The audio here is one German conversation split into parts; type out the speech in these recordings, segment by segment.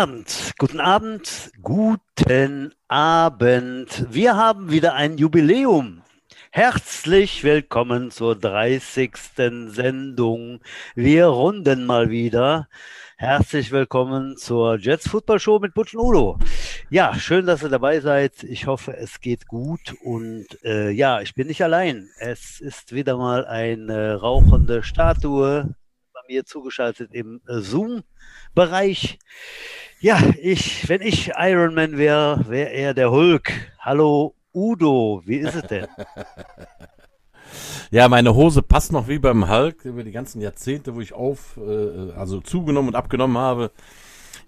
Guten Abend, guten Abend, guten Abend. Wir haben wieder ein Jubiläum. Herzlich willkommen zur 30. Sendung. Wir runden mal wieder. Herzlich willkommen zur Jets Football Show mit Butch und Udo. Ja, schön, dass ihr dabei seid. Ich hoffe, es geht gut und äh, ja, ich bin nicht allein. Es ist wieder mal eine rauchende Statue bei mir zugeschaltet im Zoom-Bereich. Ja, ich, wenn ich Iron Man wäre, wäre er der Hulk. Hallo Udo, wie ist es denn? Ja, meine Hose passt noch wie beim Hulk über die ganzen Jahrzehnte, wo ich auf, äh, also zugenommen und abgenommen habe.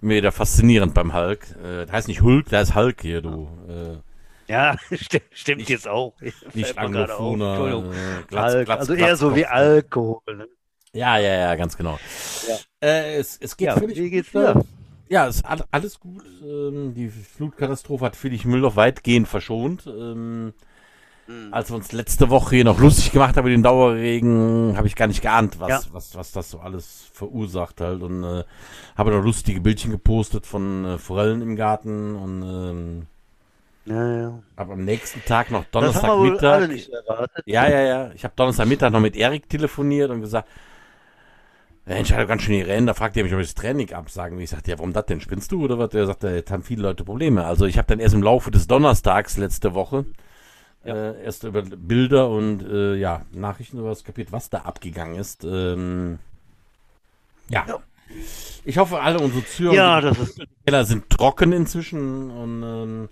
Mir wieder faszinierend beim Hulk. Äh, das heißt nicht Hulk, da ist Hulk hier, du. Äh, Ja, stimmt, stimmt Nicht- jetzt auch. nicht auf. angefohner. Entschuldigung. Äh, Glatz, Alk, Glatz, also Glatz, eher so wie Kopf. Alkohol. Ne? Ja, ja, ja, ganz genau. Ja. Äh, es, es geht Ja, völlig wie geht's dir? Ja, es ist all- alles gut. Ähm, die Flutkatastrophe hat Friedrich Müller weitgehend verschont. Ähm, Hm. als wir uns letzte Woche hier noch lustig gemacht haben über den Dauerregen, habe ich gar nicht geahnt, was, Ja. was, was das so alles verursacht halt. Und äh, habe noch lustige Bildchen gepostet von äh, Forellen im Garten und ähm, Ja, ja. habe am nächsten Tag noch Donnerstagmittag. Ja, ja, ja. Ich habe Donnerstagmittag noch mit Erik telefoniert und gesagt, Ich hatte ganz schön die Rennen. Da fragte er mich, ob ich das Training absagen will. Ich sagte, ja, warum das denn? Spinnst du oder was? Er sagte, jetzt haben viele Leute Probleme. Also ich habe dann erst im Laufe des Donnerstags letzte Woche äh, erst über Bilder und äh, ja, Nachrichten sowas kapiert, was da abgegangen ist. Ähm, ja. Ja. Ich hoffe, alle unsere Zuhörer Ja. Keller sind trocken inzwischen und ähm,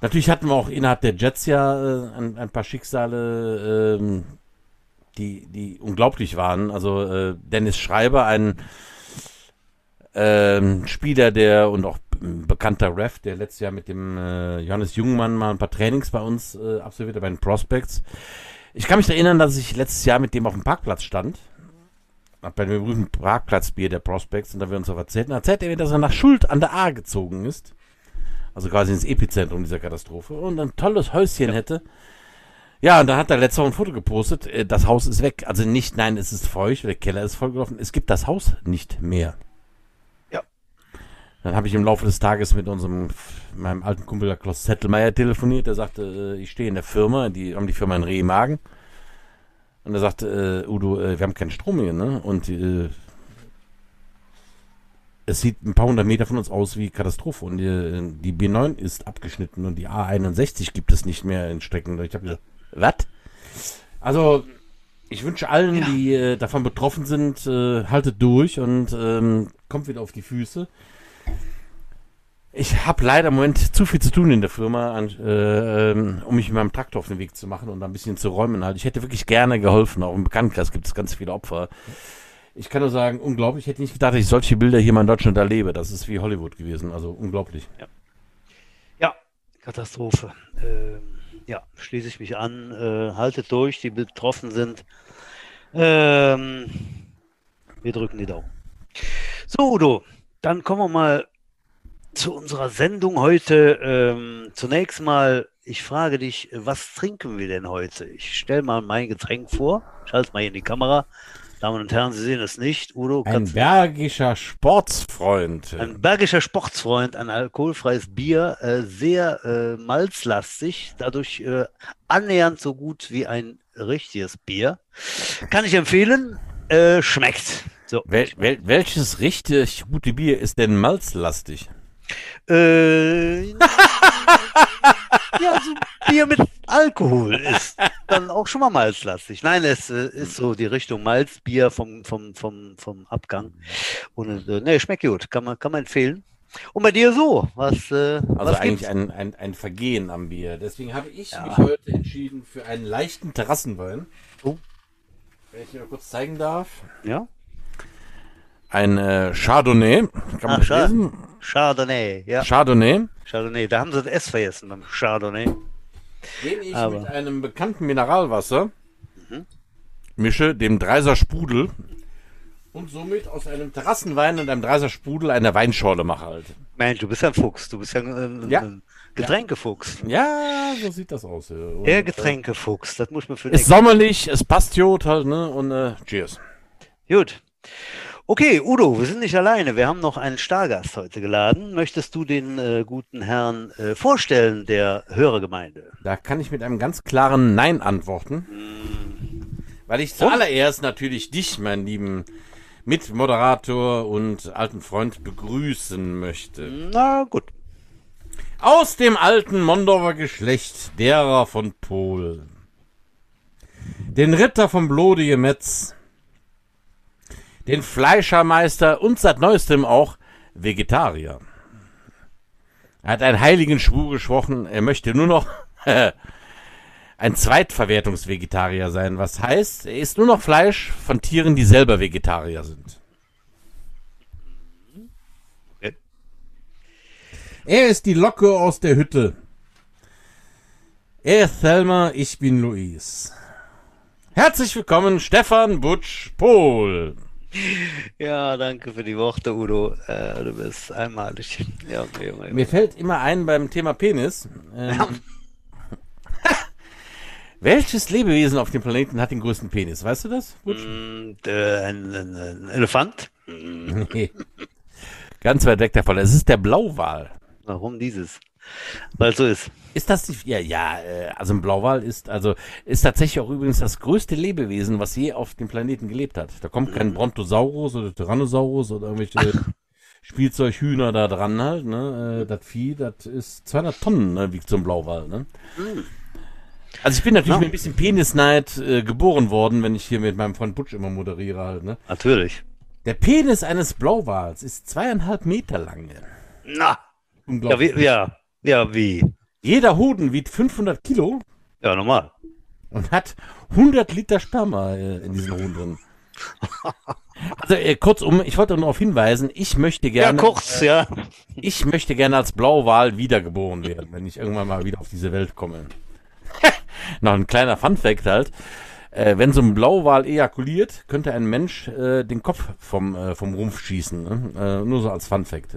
natürlich hatten wir auch innerhalb der Jets ja äh, ein, ein paar Schicksale, ähm, die, die unglaublich waren. Also äh, Dennis Schreiber, ein ähm, Spieler, der und auch ein bekannter Ref, der letztes Jahr mit dem äh, Johannes Jungmann mal ein paar Trainings bei uns äh, absolvierte, bei den Prospects. Ich kann mich erinnern, dass ich letztes Jahr mit dem auf dem Parkplatz stand. Bei dem berühmten Parkplatzbier der Prospects und da wir uns auf erzählt, und erzählt er mir, dass er nach Schuld an der A gezogen ist. Also quasi ins Epizentrum dieser Katastrophe und ein tolles Häuschen hätte. Ja, und da hat er letztes Mal ein Foto gepostet. äh, Das Haus ist weg. Also nicht, nein, es ist feucht, der Keller ist vollgelaufen. Es gibt das Haus nicht mehr. Ja. Dann habe ich im Laufe des Tages mit unserem, meinem alten Kumpel der Klaus Zettelmeier telefoniert. Der sagte, äh, ich stehe in der Firma, die haben die Firma in Rehmagen. Und er sagte, äh, Udo, wir haben keinen Strom hier, ne? Und äh, es sieht ein paar hundert Meter von uns aus wie Katastrophe. Und die, die B9 ist abgeschnitten und die A61 gibt es nicht mehr in Strecken. Ich habe gesagt, was? Also, ich wünsche allen, Ja. die äh, davon betroffen sind, äh, haltet durch und ähm, kommt wieder auf die Füße. Ich habe leider im Moment zu viel zu tun in der Firma, an, äh, ähm, um mich mit meinem Traktor auf den Weg zu machen und ein bisschen zu räumen. Halt. Ich hätte wirklich gerne geholfen. Auch im Bekanntenkreis gibt es ganz viele Opfer. Ich kann nur sagen, unglaublich. Ich hätte nicht gedacht, dass ich solche Bilder hier mal in Deutschland erlebe. Das ist wie Hollywood gewesen. Also unglaublich. Ja, Katastrophe. Ähm, ja, schließe ich mich an. Äh, haltet durch, die betroffen sind. Ähm, wir drücken die Daumen. So, Udo, dann kommen wir mal zu unserer Sendung heute. Ähm, zunächst mal, ich frage dich, was trinken wir denn heute? Ich stelle mal mein Getränk vor. Ich halte es mal in die Kamera. Damen und Herren, Sie sehen es nicht. Udo, Ein bergischer Sportsfreund. Ein bergischer Sportsfreund, ein alkoholfreies Bier, äh, sehr äh, malzlastig, dadurch äh, annähernd so gut wie ein richtiges Bier. Kann ich empfehlen, äh, schmeckt. So. Wel wel welches richtig gute Bier ist denn malzlastig? Äh, ja, so Bier mit Alkohol ist dann auch schon mal malzlastig. Nein, es äh, ist so die Richtung Malzbier vom, vom, vom, vom Abgang. Und äh, nee, schmeckt gut, kann man, kann man empfehlen. Und bei dir so, was, äh, Also was eigentlich gibt's? ein, ein, ein Vergehen am Bier. Deswegen habe ich Ja. mich heute entschieden für einen leichten Terrassenwein. Oh. Wenn ich dir mal kurz zeigen darf. Ja? Ein äh, Chardonnay. Kann man Ach? Chardonnay, ja. Chardonnay. Chardonnay, da haben sie das S vergessen beim Chardonnay. Den ich Aber- mit einem bekannten Mineralwasser Mhm. mische, dem Dreiser Sprudel. Und somit aus einem Terrassenwein und einem Dreiser Sprudel eine Weinschorle mache halt. Mensch, du bist ja ein Fuchs, du bist ja ein, Ja. ein Getränkefuchs. Ja, so sieht das aus. ja. Und, Der äh, Getränkefuchs, das muss man für Ist sommerlich, es passt Jod halt, ne? Und äh, cheers. Gut. Okay, Udo, wir sind nicht alleine. Wir haben noch einen Stargast heute geladen. Möchtest du den äh, guten Herrn äh, vorstellen, der Hörergemeinde? Da kann ich mit einem ganz klaren Nein antworten. Weil ich zuallererst natürlich dich, mein lieben Mitmoderator und alten Freund, begrüßen möchte. Na gut. Aus dem alten Mondorfer Geschlecht derer von Polen. Den Ritter vom blodige Metz. Den Fleischermeister und seit neuestem auch Vegetarier. Er hat einen heiligen Schwur gesprochen, er möchte nur noch ein Zweitverwertungsvegetarier sein. Was heißt, er isst nur noch Fleisch von Tieren, die selber Vegetarier sind. Er ist die Locke aus der Hütte. Er ist Thelma, ich bin Luis. Herzlich willkommen, Stefan Butsch Pohl. Ja, danke für die Worte, Udo. Äh, du bist einmalig. Ja, okay, Junge, Junge. Mir fällt immer ein beim Thema Penis. Ähm, welches Lebewesen auf dem Planeten hat den größten Penis? Weißt du das? Und, äh, ein, ein, ein Elefant? Mm, Nee. Ganz weit weg davon. Es ist der Blauwal. Warum dieses? Weil so ist. Ist das die, ja, ja, äh, also ein Blauwal ist, also, ist tatsächlich auch übrigens das größte Lebewesen, was je auf dem Planeten gelebt hat. Da kommt kein Brontosaurus oder Tyrannosaurus oder irgendwelche Spielzeughühner da dran halt, ne, äh, das Vieh, das ist 200 Tonnen, ne, wiegt so ein Blauwal, ne. Also ich bin natürlich Ja. mit ein bisschen Penisneid äh, geboren worden, wenn ich hier mit meinem Freund Butch immer moderiere halt, ne. Natürlich. Der Penis eines Blauwals ist zweieinhalb Meter lang. Na, ja, Unglaublich. wie, ja, ja, wie? Jeder Hoden wiegt 500 Kilo. Ja, normal. und hat 100 Liter Sperma äh, in diesen Huhn drin. Also äh, kurzum, ich wollte nur darauf hinweisen, ich möchte Ja, gerne, kurz, ja. ich möchte gerne als Blauwal wiedergeboren werden, wenn ich irgendwann mal wieder auf diese Welt komme. Noch ein kleiner Funfact halt. Äh, wenn so ein Blauwal ejakuliert, könnte ein Mensch äh, den Kopf vom, äh, vom Rumpf schießen. Ne? Äh, nur so als Funfact.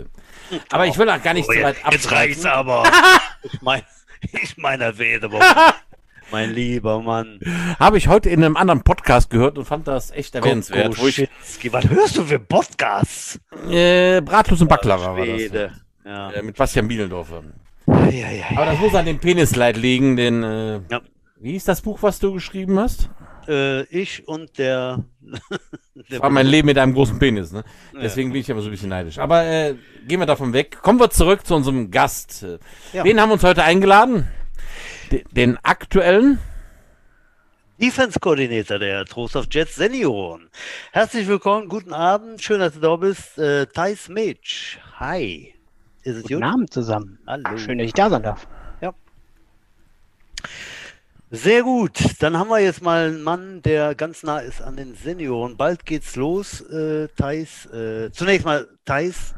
Aber ich will auch gar nicht Oh, so weit jetzt, jetzt reicht's aber. ich mein, ich meine, aber. mein lieber Mann. Habe ich heute in einem anderen Podcast gehört und fand das echt erwähnenswert. Kokoschinski. Was hörst du für Podcasts? äh, Bratwurst und Baklava war das. Ja. Äh, mit Bastian Bielendorfer. Ja, ja, ja. Aber das muss an dem Penisleid liegen, den, äh, wie hieß das Buch, was du geschrieben hast? Äh, ich und der. der War mein Leben mit einem großen Penis, ne? Deswegen bin ich aber so ein bisschen neidisch. Aber äh, gehen wir davon weg. Kommen wir zurück zu unserem Gast. Ja. Wen haben wir uns heute eingeladen? De den aktuellen. Defense Coordinator der Trost of Jets Senioren. Herzlich willkommen, guten Abend, schön, dass du da bist. Äh, Thais Mitch. Hi. Ist es Guten gut? Abend zusammen. Hallo. Schön, dass ich da sein darf. Sehr gut. Dann haben wir jetzt mal einen Mann, der ganz nah ist an den Senioren. Bald geht's los, äh, Thais. Äh, zunächst mal, Thais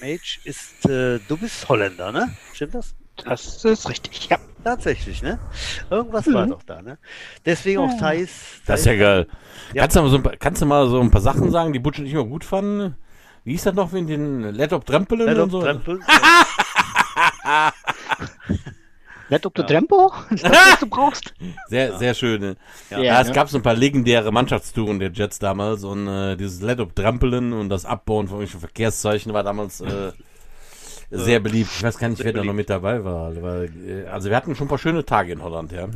Mage ist, äh, du bist Holländer, ne? Stimmt das? Das ist richtig. Ja. Tatsächlich, ne? Irgendwas war Mhm. doch da, ne? Deswegen auch. Thais. Das ist ja geil. Ja. Kannst, du mal so ein paar, kannst du mal so ein paar Sachen sagen, die Butch und ich immer gut fanden? Wie hieß das noch mit den Laptop Trempelen Laptop und so? Trempel. Nicht ob du Tempo? Das, was du brauchst. Sehr, sehr schön. Ne? Ja. Ja, es ne? gab so ein paar legendäre Mannschaftstouren der Jets damals und äh, dieses Let-Up Trampeln und das Abbauen von irgendwelchen Verkehrszeichen war damals äh, sehr beliebt. Ich weiß gar nicht, Sehr wer da noch beliebt. mit dabei war. Weil, äh, also wir hatten schon ein paar schöne Tage in Holland, ja.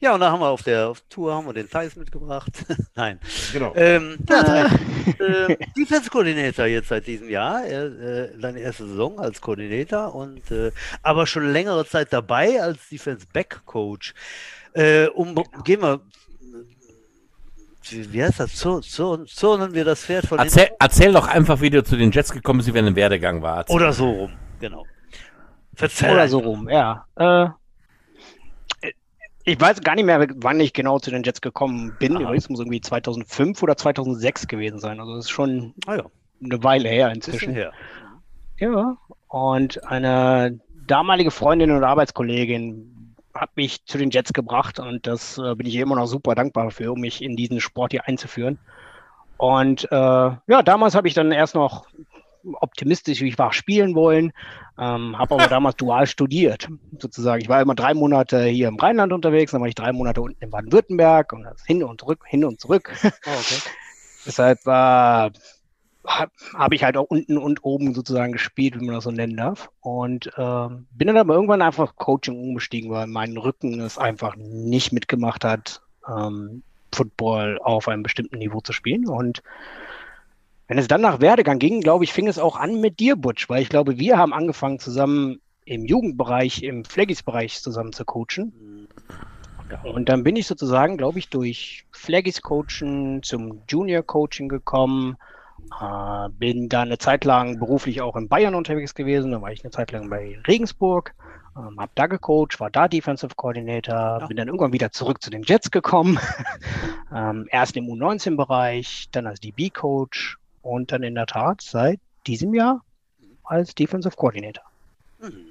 Genau. Ja. und da haben wir auf der auf Tour haben wir den Thais mitgebracht. Nein. Genau. Ähm, ja, Thais. äh, Defense Coordinator jetzt seit diesem Jahr. Er, äh, seine erste Saison als Coordinator und äh, aber schon längere Zeit dabei als Defense Back Coach. Äh, um, gehen wir. Wie wie heißt das? Zur- zur- Zurnen wir das Pferd von den Erzähl, erzähl doch einfach, wie du zu den Jets gekommen bist, wie dein Werdegang war. Erzähl. Oder so rum, genau. Verzeih Oder so rum, ja. Ich weiß gar nicht mehr, wann ich genau zu den Jets gekommen bin. Aha. Es muss irgendwie 2005 oder 2006 gewesen sein. Also das ist schon Ah ja, eine Weile her inzwischen. her. Ja. Und eine damalige Freundin und Arbeitskollegin hat mich zu den Jets gebracht und das äh, bin ich immer noch super dankbar für, um mich in diesen Sport hier einzuführen. Und äh, ja, damals habe ich dann erst noch optimistisch, wie ich war, spielen wollen, ähm, habe aber damals dual studiert, sozusagen. Ich war immer drei Monate hier im Rheinland unterwegs, dann war ich drei Monate unten in Baden-Württemberg und das hin und zurück, hin und zurück. Oh, okay. Deshalb äh, habe ich halt auch unten und oben sozusagen gespielt, wie man das so nennen darf. Und äh, bin dann aber irgendwann einfach Coaching umgestiegen, weil mein Rücken es einfach nicht mitgemacht hat, ähm, Football auf einem bestimmten Niveau zu spielen. Und wenn es dann nach Werdegang ging, glaube ich, fing es auch an mit dir, Butch, weil ich glaube, wir haben angefangen zusammen im Jugendbereich, im Flaggies-Bereich zusammen zu coachen. Und dann bin ich sozusagen, glaube ich, durch Flaggies-Coachen zum Junior-Coaching gekommen, äh, bin da eine Zeit lang beruflich auch in Bayern unterwegs gewesen, da war ich eine Zeit lang bei Regensburg, ähm, habe da gecoacht, war da Defensive Coordinator, ja. bin dann irgendwann wieder zurück zu den Jets gekommen, ähm, erst im U19-Bereich, dann als DB-Coach und dann in der Tat seit diesem Jahr als Defensive Coordinator. Mhm.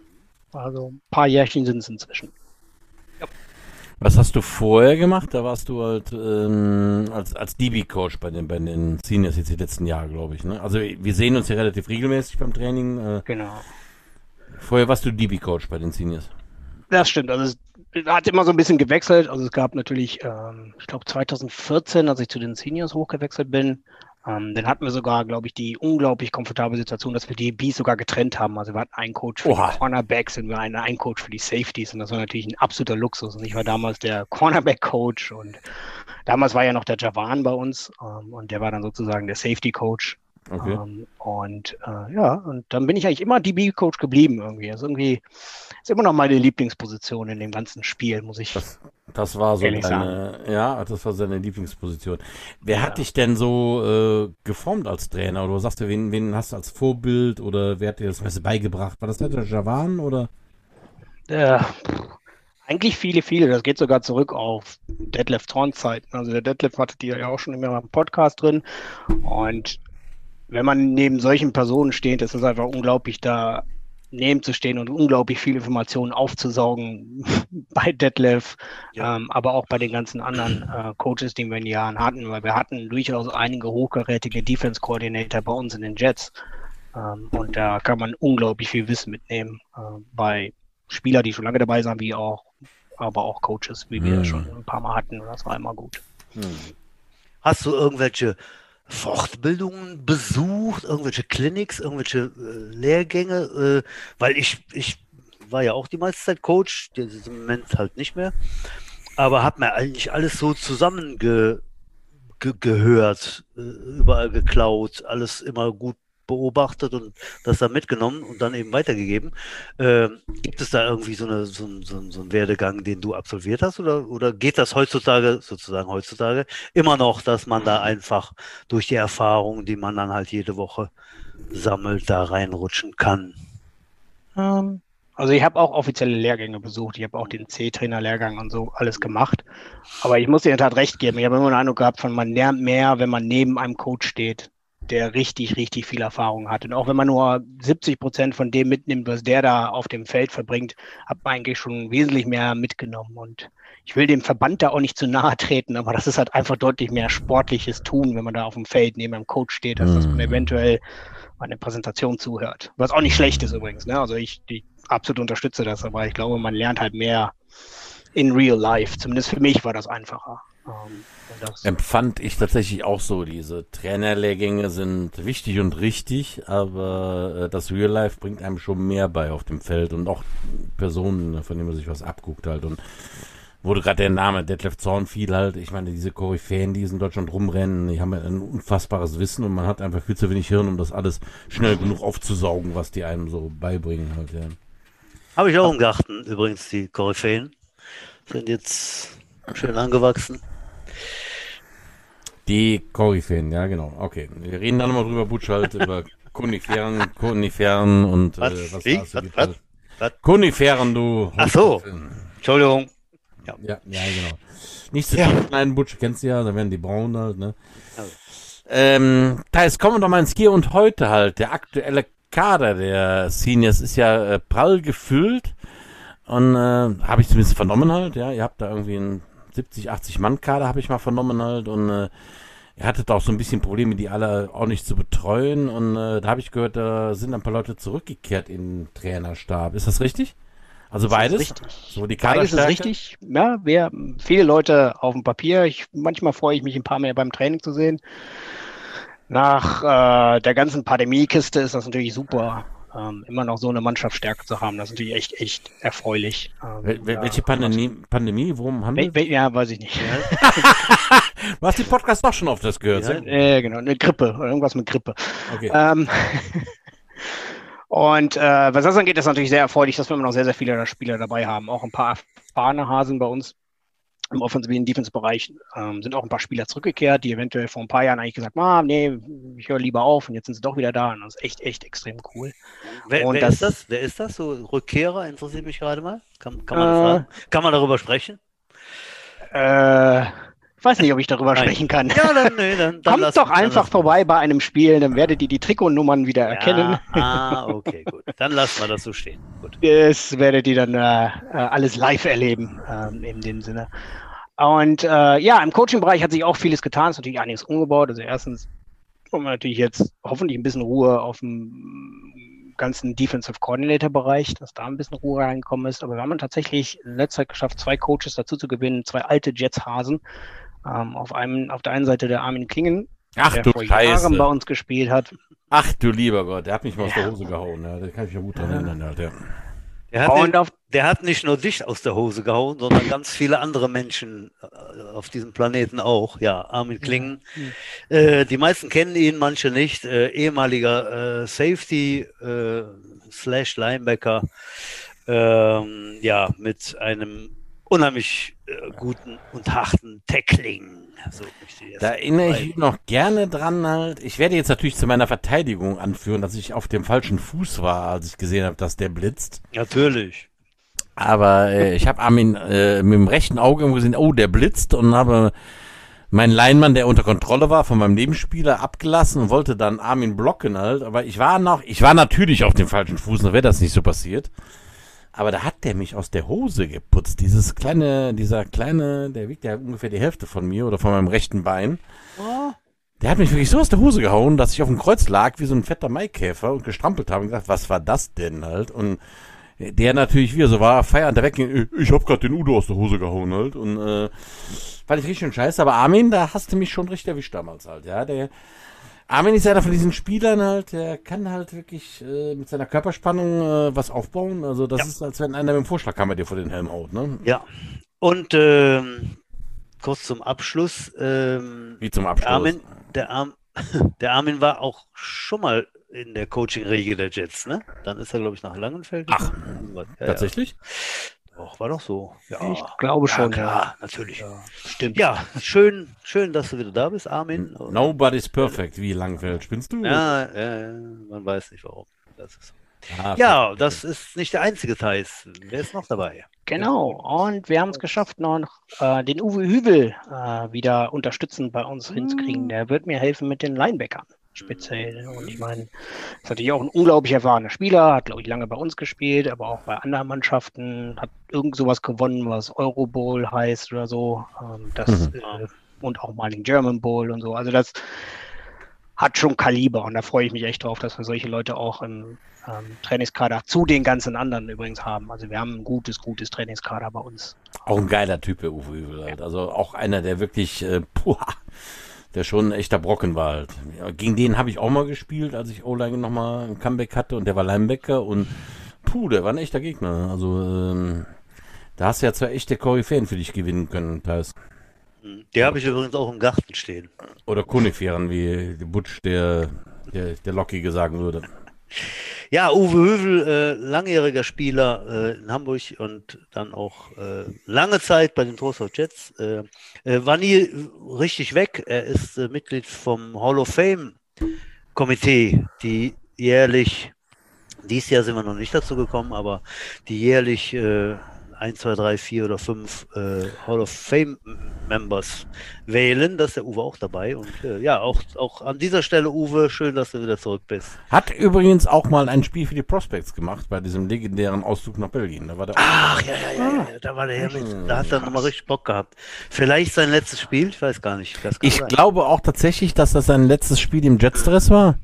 Also ein paar Jährchen sind es inzwischen. Ja. Was hast du vorher gemacht? Da warst du halt ähm, als, als DB-Coach bei den, bei den Seniors jetzt die letzten Jahre, glaube ich. Ne? Also wir sehen uns ja relativ regelmäßig beim Training. Äh, genau. Vorher warst du DB-Coach bei den Seniors. Das stimmt. Also es hat immer so ein bisschen gewechselt. Also es gab natürlich, ähm, ich glaube 2014, als ich zu den Seniors hochgewechselt bin, ähm, dann hatten wir sogar, glaube ich, die unglaublich komfortable Situation, dass wir die Bs sogar getrennt haben. Also wir hatten einen Coach für Oha. die Cornerbacks und wir hatten einen Coach für die Safeties und das war natürlich ein absoluter Luxus. Und ich war damals der Cornerback-Coach und damals war ja noch der Javan bei uns ähm, und der war dann sozusagen der Safety-Coach. Okay. Ähm, und äh, ja, und dann bin ich eigentlich immer DB-Coach geblieben irgendwie. Also irgendwie ist immer noch meine Lieblingsposition in dem ganzen Spiel, muss ich. Das, das war so deine, sagen. ja, das war seine Lieblingsposition. Wer ja. hat dich denn so äh, geformt als Trainer? Oder sagst du, wen, wen hast du als Vorbild oder wer hat dir das Messe beigebracht? War das der Javan oder? Äh, eigentlich viele, viele. Das geht sogar zurück auf Deadlift Thorn Zeiten. Also der Deadlift hatte die ja auch schon immer im Podcast drin. Und wenn man neben solchen Personen steht, ist es einfach unglaublich, da neben zu stehen und unglaublich viele Informationen aufzusaugen bei Detlef, ja. ähm, aber auch bei den ganzen anderen äh, Coaches, die wir in den Jahren hatten, weil wir hatten durchaus einige hochkarätige Defense Coordinator bei uns in den Jets. Ähm, und da kann man unglaublich viel Wissen mitnehmen äh, bei Spielern, die schon lange dabei sind, wie auch, aber auch Coaches, wie wir hm. schon ein paar Mal hatten. Und das war immer gut. Hm. Hast du irgendwelche Fortbildungen besucht, irgendwelche Clinics, irgendwelche äh, Lehrgänge, äh, weil ich, ich war ja auch die meiste Zeit Coach, im Moment halt nicht mehr, aber habe mir eigentlich alles so zusammengehört, ge äh, überall geklaut, alles immer gut beobachtet und das dann mitgenommen und dann eben weitergegeben. Äh, gibt es da irgendwie so, eine, so, so, so einen Werdegang, den du absolviert hast oder, oder geht das heutzutage, sozusagen heutzutage, immer noch, dass man da einfach durch die Erfahrung, die man dann halt jede Woche sammelt, da reinrutschen kann? Ähm, also ich habe auch offizielle Lehrgänge besucht. Ich habe auch den C-Trainer-Lehrgang und so alles gemacht. Aber ich muss dir in der Tat recht geben. Ich habe immer den Eindruck gehabt, von man lernt mehr, wenn man neben einem Coach steht der richtig, richtig viel Erfahrung hat. Und auch wenn man nur 70 Prozent von dem mitnimmt, was der da auf dem Feld verbringt, hat man eigentlich schon wesentlich mehr mitgenommen. Und ich will dem Verband da auch nicht zu nahe treten, aber das ist halt einfach deutlich mehr sportliches Tun, wenn man da auf dem Feld neben einem Coach steht, als dass man mhm. eventuell eine Präsentation zuhört. Was auch nicht schlecht ist übrigens. Ne? Also ich, ich absolut unterstütze das, aber ich glaube, man lernt halt mehr in real life. Zumindest für mich war das einfacher. Ähm, das Empfand ich tatsächlich auch so. Diese Trainerlehrgänge sind wichtig und richtig, aber äh, das Real Life bringt einem schon mehr bei auf dem Feld und auch Personen, von denen man sich was abguckt halt. Und wurde gerade der Name Detlef Zorn fiel halt. Ich meine, diese Koryphäen, die in Deutschland rumrennen, die haben ein unfassbares Wissen und man hat einfach viel zu wenig Hirn, um das alles schnell genug aufzusaugen, was die einem so beibringen halt, ja. Habe ich auch im Garten übrigens, die Koryphäen. Sind jetzt schön angewachsen. Die Koryphäen, ja genau. Okay, wir reden dann nochmal drüber, Butsch, halt über Koniferen, Koniferen und was, äh, was hast du was, was? Koniferen, du. Ach so, Entschuldigung. Ja, ja, ja genau. Nicht zu ja. kleinen Butsch, kennst du ja, da werden die braun halt, ne? Also. Ähm, da jetzt kommen wir doch mal ins Hier und Heute halt. Der aktuelle Kader der Seniors ist ja äh, prall gefüllt. Und äh, habe ich zumindest vernommen halt, ja. Ihr habt da irgendwie einen 70, 80 Mann Kader, habe ich mal vernommen halt. Und äh, ihr hattet auch so ein bisschen Probleme, die alle auch nicht zu betreuen. Und äh, da habe ich gehört, da sind ein paar Leute zurückgekehrt in den Trainerstab. Ist das richtig? Also beides? Richtig. So die Beides ist richtig. Ja, wir, viele Leute auf dem Papier. Ich, manchmal freue ich mich, ein paar mehr beim Training zu sehen. Nach äh, der ganzen Pandemiekiste ist das natürlich super, ähm, immer noch so eine Mannschaftsstärke zu haben. Das ist natürlich echt, echt erfreulich. Ähm, Wel ja, welche Pandemie, Pandemie? Worum Wel wel ja, weiß ich nicht. Du hast den Podcast doch schon oft das gehört. Ja. Äh, genau, eine Grippe, oder irgendwas mit Grippe. Okay. Ähm, und äh, was das angeht, ist natürlich sehr erfreulich, dass wir immer noch sehr, sehr viele Spieler dabei haben. Auch ein paar erfahrene Hasen bei uns im offensiven Defense-Bereich. Ähm, sind auch ein paar Spieler zurückgekehrt, die eventuell vor ein paar Jahren eigentlich gesagt haben, ah, nee, ich höre lieber auf und jetzt sind sie doch wieder da. Und das ist echt, echt extrem cool. Wer, Und wer das- ist das? Wer ist das? So Rückkehrer interessiert mich gerade mal. Kann, kann, man, Äh, kann man darüber sprechen? Äh, ich weiß nicht, ob ich darüber Nein. sprechen kann. Ja, dann, nee, dann, dann Kommt doch einfach vorbei bei einem Spiel, dann werdet ihr die Trikotnummern wieder erkennen. Ja, ah, okay, gut. Dann lassen wir das so stehen. Gut. Das werdet ihr dann äh, äh, alles live erleben, ähm, in dem Sinne. Und äh, ja, im Coaching-Bereich hat sich auch vieles getan, es ist natürlich einiges umgebaut. Also erstens haben wir natürlich jetzt hoffentlich ein bisschen Ruhe auf dem ganzen Defensive Coordinator-Bereich, dass da ein bisschen Ruhe reingekommen ist. Aber wir haben tatsächlich in letzter Zeit geschafft, zwei Coaches dazu zu gewinnen, zwei alte Jets-Hasen. Ähm, auf, einem, auf der einen Seite der Armin Klingen, Ach der du vor Jahren bei Scheiße. uns gespielt hat. Ach du lieber Gott, der hat mich mal aus Ja. der Hose gehauen. Ja, da kann ich mich gut dran erinnern, Alter. Der hat, den, auf der hat nicht nur dich aus der Hose gehauen, sondern ganz viele andere Menschen äh, auf diesem Planeten auch. Ja, Armin Klingen. Äh, die meisten kennen ihn, manche nicht. Äh, ehemaliger äh, Safety äh, slash Linebacker. Ähm, ja, mit einem unheimlich äh, guten und harten Tackling. So Da erinnere ich mich noch gerne dran halt. Ich werde jetzt natürlich zu meiner Verteidigung anführen, dass ich auf dem falschen Fuß war, als ich gesehen habe, dass der blitzt. Natürlich. Aber äh, ich habe Armin äh, mit dem rechten Auge gesehen, oh, der blitzt und habe meinen Leinmann, der unter Kontrolle war, von meinem Nebenspieler abgelassen und wollte dann Armin blocken halt. Aber ich war noch, ich war natürlich auf dem falschen Fuß, sonst wäre das nicht so passiert. Aber da hat der mich aus der Hose geputzt. Dieses kleine, dieser kleine, der wiegt ja ungefähr die Hälfte von mir oder von meinem rechten Bein. Oh, Der hat mich wirklich so aus der Hose gehauen, dass ich auf dem Kreuz lag wie so ein fetter Maikäfer und gestrampelt habe und gesagt, was war das denn halt? Und der natürlich wieder so war, feiernd da wegging, ich hab grad den Udo aus der Hose gehauen halt. Und äh, fand ich richtig schön scheiße. Aber Armin, da hast du mich schon richtig erwischt damals halt, ja. Der Armin ist einer von diesen Spielern halt, der kann halt wirklich äh, mit seiner Körperspannung äh, was aufbauen. Also das Ja. ist, als wenn einer mit dem Vorschlaghammer dir vor den Helm haut, ne? ja. Und ähm, kurz zum Abschluss. Ähm, Wie zum Abschluss. Armin, der, Arm, der Armin war auch schon mal in der Coaching-Riege der Jets, ne? Dann ist er, glaube ich, nach Langenfeld. Ach, ja, Tatsächlich? Ja. Doch, war doch so. Ja, Ich glaube schon, ja, klar, natürlich. Ja, stimmt. Ja, schön, schön, dass du wieder da bist, Armin. Nobody's perfect, wie Langfeld. Spinnst du? Ja, ja, ja, man weiß nicht warum. Das ist so. Ah, Ja, das ist nicht der einzige Thais. Wer ist noch dabei? Genau, und wir haben es geschafft, noch äh, den Uwe Hübel äh, wieder unterstützend bei uns hinzukriegen. Der wird mir helfen mit den Linebackern speziell. Und ich meine, ist natürlich auch ein unglaublich erfahrener Spieler, hat, glaube ich, lange bei uns gespielt, aber auch bei anderen Mannschaften, hat irgend sowas gewonnen, was Euro Bowl heißt oder so. Ähm, das, Mhm. äh, und auch mal den German Bowl und so. Also das hat schon Kaliber und da freue ich mich echt drauf, dass wir solche Leute auch im ähm, Trainingskader zu den ganzen anderen übrigens haben. Also wir haben ein gutes, gutes Trainingskader bei uns. Auch ein geiler Typ, der Uwe Übel halt. Also auch einer, der wirklich, äh, puh, der schon ein echter Brocken war halt. Gegen den habe ich auch mal gespielt, als ich O-Line nochmal ein Comeback hatte und der war Linebacker und puh, der war ein echter Gegner. Also ähm, da hast du ja zwei echte Koryphäen für dich gewinnen können, Thais. Die habe ich übrigens auch im Garten stehen. Oder Koniferen, wie Butch der, der, der Lockige sagen würde. Ja, Uwe Hövel, äh, langjähriger Spieler äh, in Hamburg und dann auch äh, lange Zeit bei den Trostorf Jets. Äh, äh, war nie richtig weg. Er ist äh, Mitglied vom Hall of Fame Komitee, die jährlich, dieses Jahr sind wir noch nicht dazu gekommen, aber die jährlich äh, 1, 2, 3, 4 oder 5 äh, Hall of Fame Members wählen. Da ist der Uwe auch dabei. Und äh, ja, auch, auch an dieser Stelle, Uwe, schön, dass du wieder zurück bist. Hat übrigens auch mal ein Spiel für die Prospects gemacht bei diesem legendären Auszug nach Belgien. Da war der Ach, ja, ja, ja, ja, da war der ja mit. Da hat er nochmal richtig Bock gehabt. Vielleicht sein letztes Spiel, ich weiß gar nicht. Ich sein. glaube auch tatsächlich, dass das sein letztes Spiel im Jetstress war.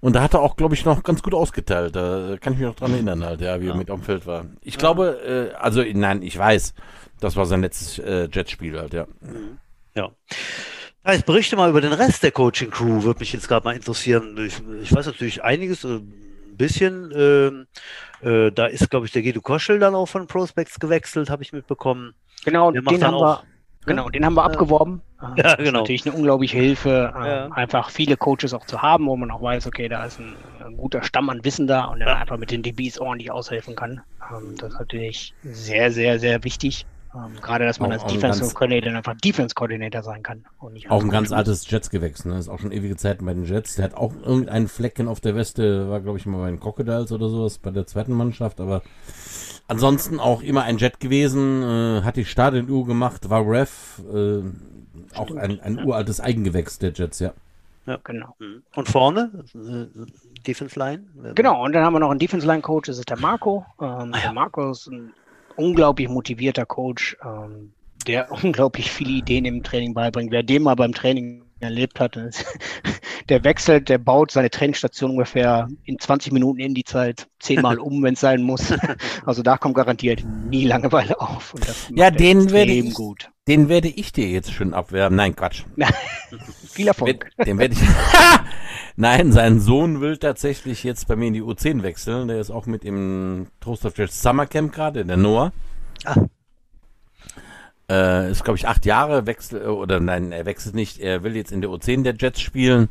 Und da hat er auch, glaube ich, noch ganz gut ausgeteilt. Da kann ich mich noch dran erinnern, halt, ja, wie ja. er mit auf dem Feld war. Ich ja. glaube, äh, also nein, ich weiß, das war sein letztes äh, Jetspiel halt, ja. Mhm. Ja. Jetzt berichte mal über den Rest der Coaching Crew, würde mich jetzt gerade mal interessieren. Ich, ich, weiß natürlich einiges, äh, ein bisschen. Ähm, äh, da ist, glaube ich, der Guido Koschel dann auch von Prospects gewechselt, habe ich mitbekommen. Genau, den haben auch, wir, genau, ne? den haben wir abgeworben. Ja, genau. Ist natürlich eine unglaubliche Hilfe, äh, ja. einfach viele Coaches auch zu haben, wo man auch weiß, okay, da ist ein, ein guter Stamm an Wissen da und der ja. einfach mit den DBs ordentlich aushelfen kann. Ähm, das ist natürlich sehr, sehr, sehr wichtig. Ähm, gerade, dass man auch, als Defense Coordinator einfach Defense Coordinator sein kann. auch ein ganz altes Jets-Gewächs, ne? Ist auch schon ewige Zeiten bei den Jets. Der hat auch irgendeinen Flecken auf der Weste, war glaube ich mal bei den Crocodiles oder sowas, bei der zweiten Mannschaft, aber ansonsten auch immer ein Jet gewesen, äh, hat die Stadionuhr gemacht, war Ref, äh, auch ein, ein uraltes Eigengewächs der Jets, ja. Ja, genau. Mhm. Und vorne? Äh, Defense Line? Genau, und dann haben wir noch einen Defense Line Coach, das ist der Marco. Ähm, ah, ja. Der Marco ist ein unglaublich motivierter Coach, ähm, der unglaublich viele Ideen im Training beibringt. Wer den mal beim Training erlebt hat, der wechselt, der baut seine Trainingsstation ungefähr in 20 Minuten in die Zeit zehnmal um, wenn es sein muss. Also da kommt garantiert nie Langeweile auf. ja, den werde ich, gut. den werde ich dir jetzt schon abwerben. Nein, Quatsch. Viel Erfolg. Den werde ich. Nein, sein Sohn will tatsächlich jetzt bei mir in die U10 wechseln. Der ist auch mit im Jazz Summer Camp gerade, der Noah. Ah. Äh, ist, glaube ich, acht Jahre, wechselt, oder nein, er wechselt nicht, er will jetzt in der U10 der Jets spielen.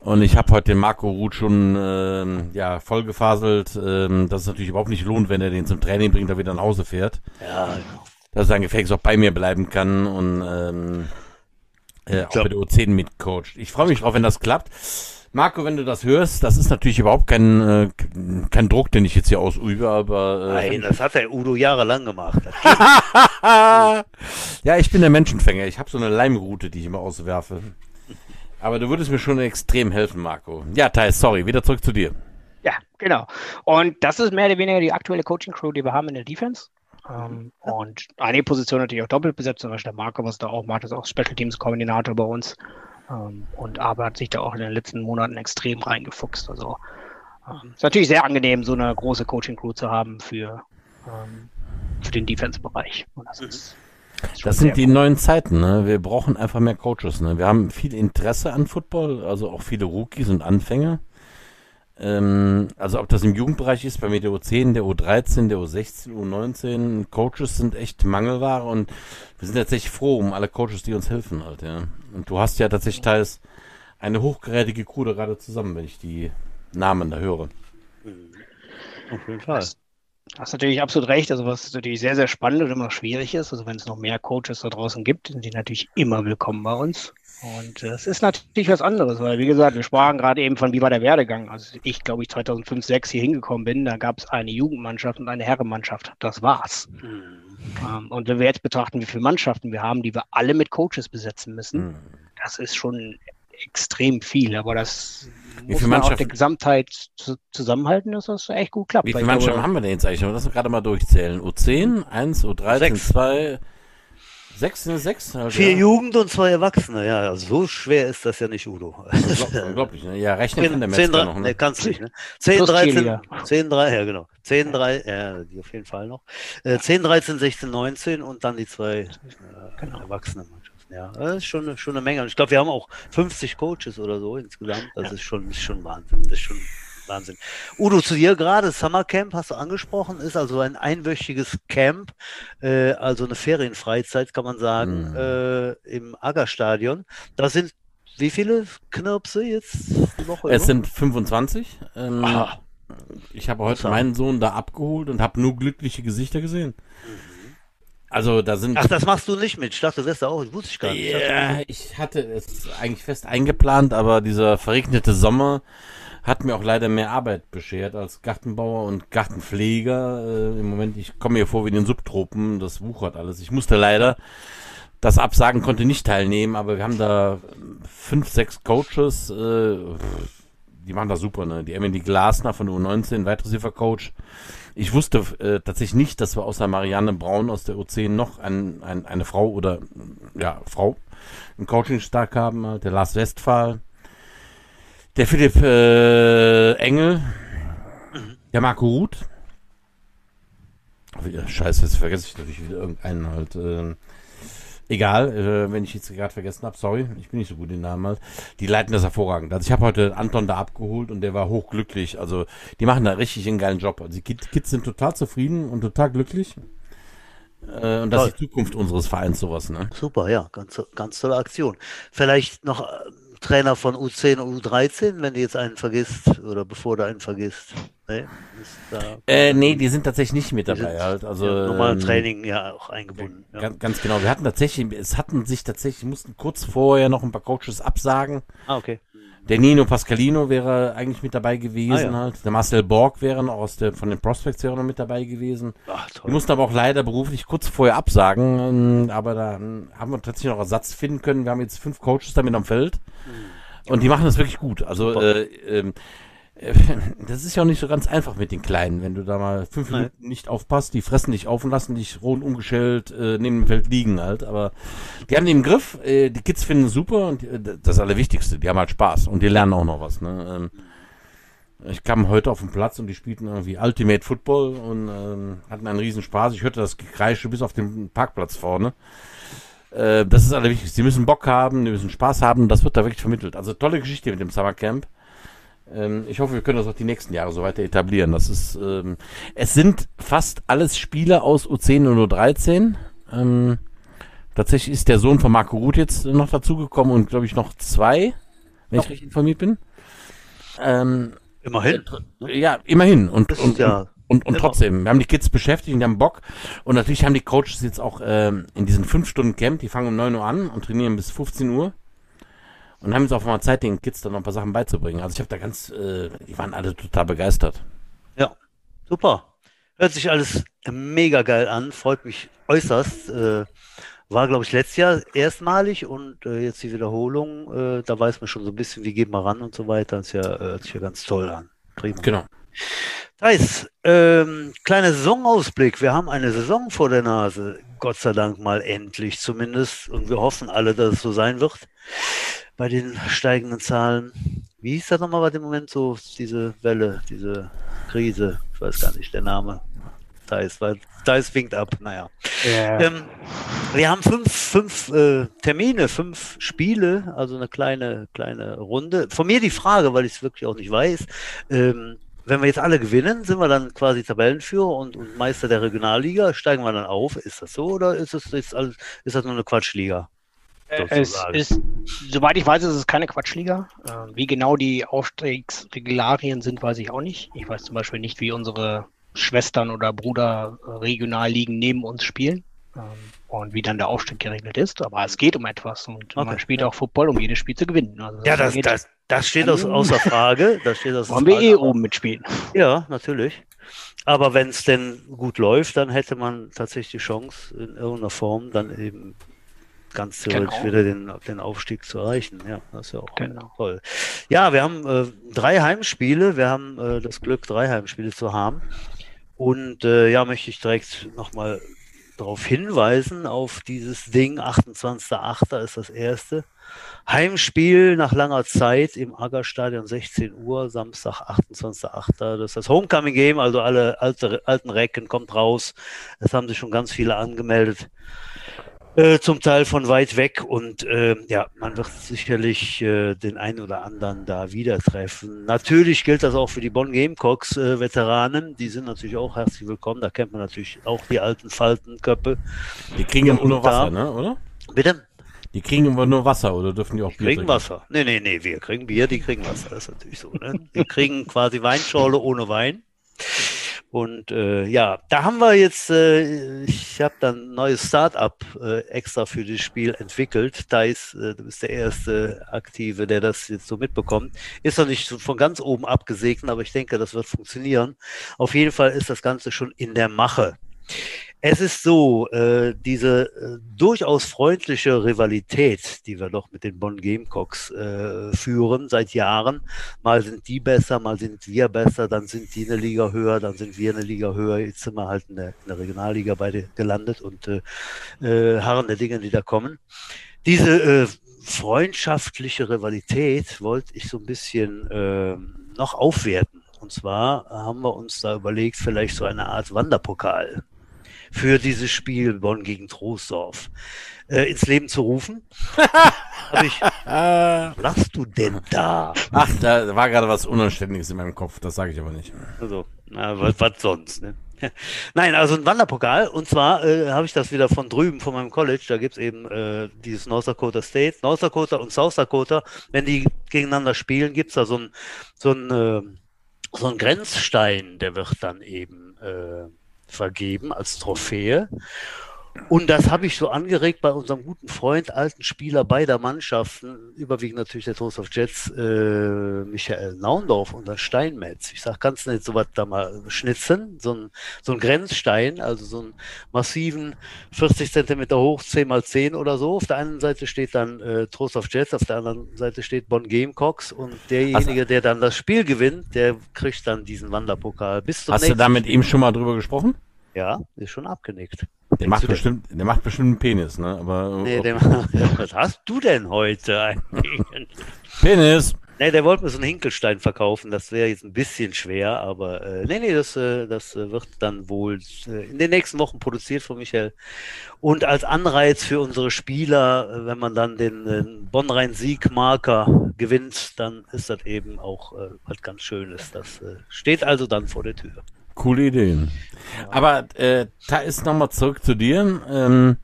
Und ich habe heute den Marco Ruth schon äh, ja, vollgefaselt, äh, dass es natürlich überhaupt nicht lohnt, wenn er den zum Training bringt, da wieder nach Hause fährt. Ja. Dass sein Gefängnis auch bei mir bleiben kann und ähm, äh, auch bei der U10 mitcoacht. Ich freue mich drauf, wenn das klappt. Marco, wenn du das hörst, das ist natürlich überhaupt kein, äh, kein Druck, den ich jetzt hier ausübe, aber. Äh, Nein, das hat der Udo jahrelang gemacht. ja, ich bin der Menschenfänger. Ich habe so eine Leimroute, die ich immer auswerfe. Aber du würdest mir schon extrem helfen, Marco. Ja, Thais, sorry, wieder zurück zu dir. Ja, genau. Und das ist mehr oder weniger die aktuelle Coaching-Crew, die wir haben in der Defense. Ähm, und einige Positionen natürlich auch doppelt besetzt, zum Beispiel der Marco, was da auch macht, ist auch Special Teams Koordinator bei uns. Ähm, und aber hat sich da auch in den letzten Monaten extrem reingefuchst. Also ähm, ist natürlich sehr angenehm, so eine große Coaching-Crew zu haben für, ähm, für den Defense-Bereich. Das, ist, das, das sind die cool. neuen Zeiten. Ne? Wir brauchen einfach mehr Coaches. Ne? Wir haben viel Interesse an Football, also auch viele Rookies und Anfänger. Ähm, also ob das im Jugendbereich ist, bei mir der U10, der U13, der U16, U19, Coaches sind echt Mangelware und wir sind tatsächlich froh um alle Coaches, die uns helfen halt, ja. Und du hast ja tatsächlich teils eine hochgerätige Crew gerade zusammen, wenn ich die Namen da höre. Mhm. Auf jeden Fall. Das, hast natürlich absolut recht. Also was natürlich sehr, sehr spannend und immer noch schwierig ist, also wenn es noch mehr Coaches da draußen gibt, sind die natürlich immer willkommen bei uns. Und es ist natürlich was anderes, weil wie gesagt, wir sprachen gerade eben von, wie war der Werdegang. Also ich glaube, ich 2005, 2006 hier hingekommen bin, da gab es eine Jugendmannschaft und eine Herrenmannschaft. Das war's. Mhm. und wenn wir jetzt betrachten, wie viele Mannschaften wir haben, die wir alle mit Coaches besetzen müssen, mhm. das ist schon extrem viel. Aber das wie muss man auf der Gesamtheit zu, zusammenhalten, dass das echt gut klappt. Wie viele Mannschaften haben wir denn jetzt eigentlich? Lass uns gerade mal durchzählen. U10, 1, U13, 2, Sechs, sechs halt, Vier ja. Jugend und zwei Erwachsene, ja. So schwer ist das ja nicht, Udo. Unglaublich, ne? Ja, rechnen kann der Metzger noch, ne? Ne, kannst nicht, ne? 10, 13, 10, 3, ja genau. 10, 3, ja, die auf jeden Fall noch. Äh, 10, 13, 16, 19 und dann die zwei äh, genau. Erwachsenen. Ja, das ist schon, schon eine Menge. Und ich glaube, wir haben auch 50 Coaches oder so insgesamt. Das ja. ist schon, ist schon Wahnsinn. Das ist schon Wahnsinn. Udo, zu dir gerade, Summer Camp hast du angesprochen, ist also ein einwöchiges Camp, äh, also eine Ferienfreizeit, kann man sagen, mhm. äh, im Aggerstadion. Da sind wie viele Knirpse jetzt die Woche? Es sind 25. Ähm, ich habe heute meinen Sohn da abgeholt und habe nur glückliche Gesichter gesehen. Mhm. Also da sind. Ach, das machst du nicht mit. Ich dachte, das du auch. Das wusste ich gar nicht. Ja, ich hatte es eigentlich fest eingeplant, aber dieser verregnete Sommer hat mir auch leider mehr Arbeit beschert als Gartenbauer und Gartenpfleger. Äh, Im Moment, ich komme mir vor wie in den Subtropen, das wuchert alles. Ich musste leider das absagen, konnte nicht teilnehmen, aber wir haben da fünf, sechs Coaches, äh, die machen das super, ne? Die Emily Glasner von U19, Wide Receiver Coach. Ich wusste äh, tatsächlich nicht, dass wir außer Marianne Braun aus der U10 noch ein, ein, eine Frau oder ja, Frau im Coaching stark haben, der Lars Westphal Der Philipp äh, Engel, Mhm. der Marco Ruth. Scheiße, jetzt vergesse ich natürlich wieder irgendeinen halt. ähm, egal, äh, wenn ich jetzt gerade vergessen habe, sorry, ich bin nicht so gut in den Namen halt. Die leiten das hervorragend. Also ich habe heute Anton da abgeholt und der war hochglücklich. Also die machen da richtig einen geilen Job. Also die Kid- Kids sind total zufrieden und total glücklich. Äh, und das Toll. ist die Zukunft unseres Vereins, sowas, ne? Super, ja, ganz, ganz tolle Aktion. Vielleicht noch äh, Trainer von U10 und U13, wenn du jetzt einen vergisst oder bevor du einen vergisst. Nee, Äh, nee, die sind tatsächlich nicht mit dabei halt. Also ja, normalen ähm, Training ja auch eingebunden. Ja. Ganz, ganz genau. Wir hatten tatsächlich, es hatten sich tatsächlich, mussten kurz vorher noch ein paar Coaches absagen. Ah, okay. Der Nino Pascalino wäre eigentlich mit dabei gewesen Ah, ja. halt. Der Marcel Borg wäre noch aus der, von den Prospects wäre noch mit dabei gewesen. Ach, Die mussten aber auch leider beruflich kurz vorher absagen. ähm, Aber da ähm, haben wir tatsächlich noch Ersatz finden können. Wir haben jetzt fünf Coaches damit am Feld. Und die machen das wirklich gut. Also, äh, ähm, äh, das ist ja auch nicht so ganz einfach mit den Kleinen, wenn du da mal fünf Nein. Minuten nicht aufpasst. Die fressen dich auf und lassen dich rund umgeschellt äh, neben dem Feld liegen halt. Aber die haben den im Griff. Äh, die Kids finden super und äh, das Allerwichtigste, die haben halt Spaß und die lernen auch noch was. Ne? Ähm, ich kam heute auf den Platz und die spielten irgendwie Ultimate Football und ähm, hatten einen riesen Spaß. Ich hörte das Gekreische bis auf den Parkplatz vorne. Äh, das ist allerwichtigste. Sie müssen Bock haben, die müssen Spaß haben. Das wird da wirklich vermittelt. Also tolle Geschichte mit dem Summercamp. Ähm, ich hoffe, wir können das auch die nächsten Jahre so weiter etablieren. Das ist, ähm, es sind fast alles Spieler aus U10 und U13. Ähm, tatsächlich ist der Sohn von Marco Ruth jetzt noch dazugekommen und glaube ich noch zwei, wenn ich richtig informiert bin. Ähm, Immerhin. ja, immerhin. Und, Das ist und, ja und, und immer. trotzdem, wir haben die Kids beschäftigt und die haben Bock. Und natürlich haben die Coaches jetzt auch ähm, in diesen 5 Stunden Camp, die fangen um 9 Uhr an und trainieren bis 15 Uhr. Und haben jetzt auch mal Zeit, den Kids dann noch ein paar Sachen beizubringen. Also ich habe da ganz, äh, die waren alle total begeistert. Ja, super. Hört sich alles mega geil an, freut mich äußerst. Äh, war, glaube ich, letztes Jahr erstmalig und äh, jetzt die Wiederholung. Äh, da weiß man schon so ein bisschen, wie geht man ran und so weiter. Das ist ja, äh, hört sich ja ganz toll an. Prima. Genau. Thais, ähm, kleiner Saisonausblick. Wir haben eine Saison vor der Nase. Gott sei Dank mal endlich zumindest. Und wir hoffen alle, dass es so sein wird. Bei den steigenden Zahlen. Wie hieß das nochmal bei dem Moment so, diese Welle, diese Krise? Ich weiß gar nicht, der Name. Thais, weil Thais winkt ab. Naja. Ja. Ähm, wir haben fünf, fünf äh, Termine, fünf Spiele, also eine kleine, kleine Runde. Von mir die Frage, weil ich es wirklich auch nicht weiß. Ähm, wenn wir jetzt alle gewinnen, sind wir dann quasi Tabellenführer und, und Meister der Regionalliga. Steigen wir dann auf? Ist das so oder ist das, jetzt alles, ist das nur eine Quatschliga? Es sozusagen. ist, soweit ich weiß, ist es keine Quatschliga. Äh, Wie genau die Aufstiegsregularien sind, weiß ich auch nicht. Ich weiß zum Beispiel nicht, wie unsere Schwestern oder Bruder äh, Regionalligen neben uns spielen ähm, und wie dann der Aufstieg geregelt ist. Aber es geht um etwas und Okay, man spielt auch Football, um jedes Spiel zu gewinnen. Also Ja, das, das, das steht aus, außer Frage. Das steht außer wollen wir eh oben mitspielen. Ja, natürlich. Aber wenn es denn gut läuft, dann hätte man tatsächlich die Chance, in irgendeiner Form dann eben ganz theoretisch Genau. wieder den, den Aufstieg zu erreichen. Ja, das ist ja auch Genau. toll. Ja, wir haben äh, drei Heimspiele. Wir haben äh, das Glück, drei Heimspiele zu haben. Und äh, ja, möchte ich direkt nochmal darauf hinweisen, auf dieses Ding. 28.08. ist das erste. Heimspiel nach langer Zeit im Aggerstadion 16 Uhr, Samstag 28.08. Das ist das Homecoming Game, also alle alte, alten Recken kommt raus. Es haben sich schon ganz viele angemeldet. Äh, zum Teil von weit weg und äh, ja, man wird sicherlich äh, den einen oder anderen da wieder treffen. Natürlich gilt das auch für die Bonn Gamecocks äh, Veteranen, die sind natürlich auch herzlich willkommen. Da kennt man natürlich auch die alten Faltenköpfe. Die kriegen Ja, nur Wasser, ne, oder? Bitte? Die kriegen immer nur Wasser oder dürfen die auch Die Bier kriegen trinken? Wasser. Nee, nee, nee, wir kriegen Bier, die kriegen Wasser. Das ist natürlich so. Ne? Wir kriegen quasi Weinschorle ohne Wein. Und äh, ja, da haben wir jetzt, äh, ich habe dann ein neues Start-up äh, extra für das Spiel entwickelt. Thais, äh, du bist der erste Aktive, der das jetzt so mitbekommt. Ist noch nicht von ganz oben abgesegnet, aber ich denke, das wird funktionieren. Auf jeden Fall ist das Ganze schon in der Mache. Es ist so, äh, diese äh, durchaus freundliche Rivalität, die wir doch mit den Bonn Gamecocks äh, führen seit Jahren. Mal sind die besser, mal sind wir besser, dann sind die eine Liga höher, dann sind wir eine Liga höher. Jetzt sind wir halt in der, in der Regionalliga beide gelandet und äh, äh, harren der Dinge, die da kommen. Diese äh, freundschaftliche Rivalität wollte ich so ein bisschen äh, noch aufwerten. Und zwar haben wir uns da überlegt, vielleicht so eine Art Wanderpokal für dieses Spiel Bonn gegen Troisdorf äh, ins Leben zu rufen. Hab ich, was lachst du denn da? Ach, da war gerade was Unanständiges in meinem Kopf, das sage ich aber nicht. Also, na, was, was sonst? Ne? Nein, also ein Wanderpokal. Und zwar äh, habe ich das wieder von drüben, von meinem College. Da gibt's eben äh, dieses North Dakota State. North Dakota und South Dakota, wenn die gegeneinander spielen, gibt's da so ein, so ein, äh, so ein Grenzstein, der wird dann eben äh, vergeben als Trophäe. Und das habe ich so angeregt bei unserem guten Freund, alten Spieler beider Mannschaften, überwiegend natürlich der Toast of Jets, äh, Michael Naundorf, unser Steinmetz. Ich sag, kannst du nicht sowas da mal schnitzen? So ein, so ein Grenzstein, also so einen massiven 40 Zentimeter hoch, 10 mal 10 oder so. Auf der einen Seite steht dann äh, Toast of Jets, auf der anderen Seite steht Bonn Gamecocks und derjenige, der dann das Spiel gewinnt, der kriegt dann diesen Wanderpokal. Bis zum Hast du da mit ihm schon mal drüber gesprochen? Ja, ist schon abgenickt. Der macht, bestimmt, der macht bestimmt einen Penis, ne? Aber, nee, der macht, was hast du denn heute eigentlich? Penis! Nee, der wollte mir so einen Hinkelstein verkaufen. Das wäre jetzt ein bisschen schwer, aber äh, nee, nee, das, äh, das äh, wird dann wohl äh, in den nächsten Wochen produziert von Michael. Und als Anreiz für unsere Spieler, äh, wenn man dann den äh, Bonn-Rhein-Sieg-Marker gewinnt, dann ist das eben auch äh, was ganz Schönes. Das äh, steht also dann vor der Tür. Coole Ideen. Aber äh, da ist nochmal zurück zu dir. Ähm,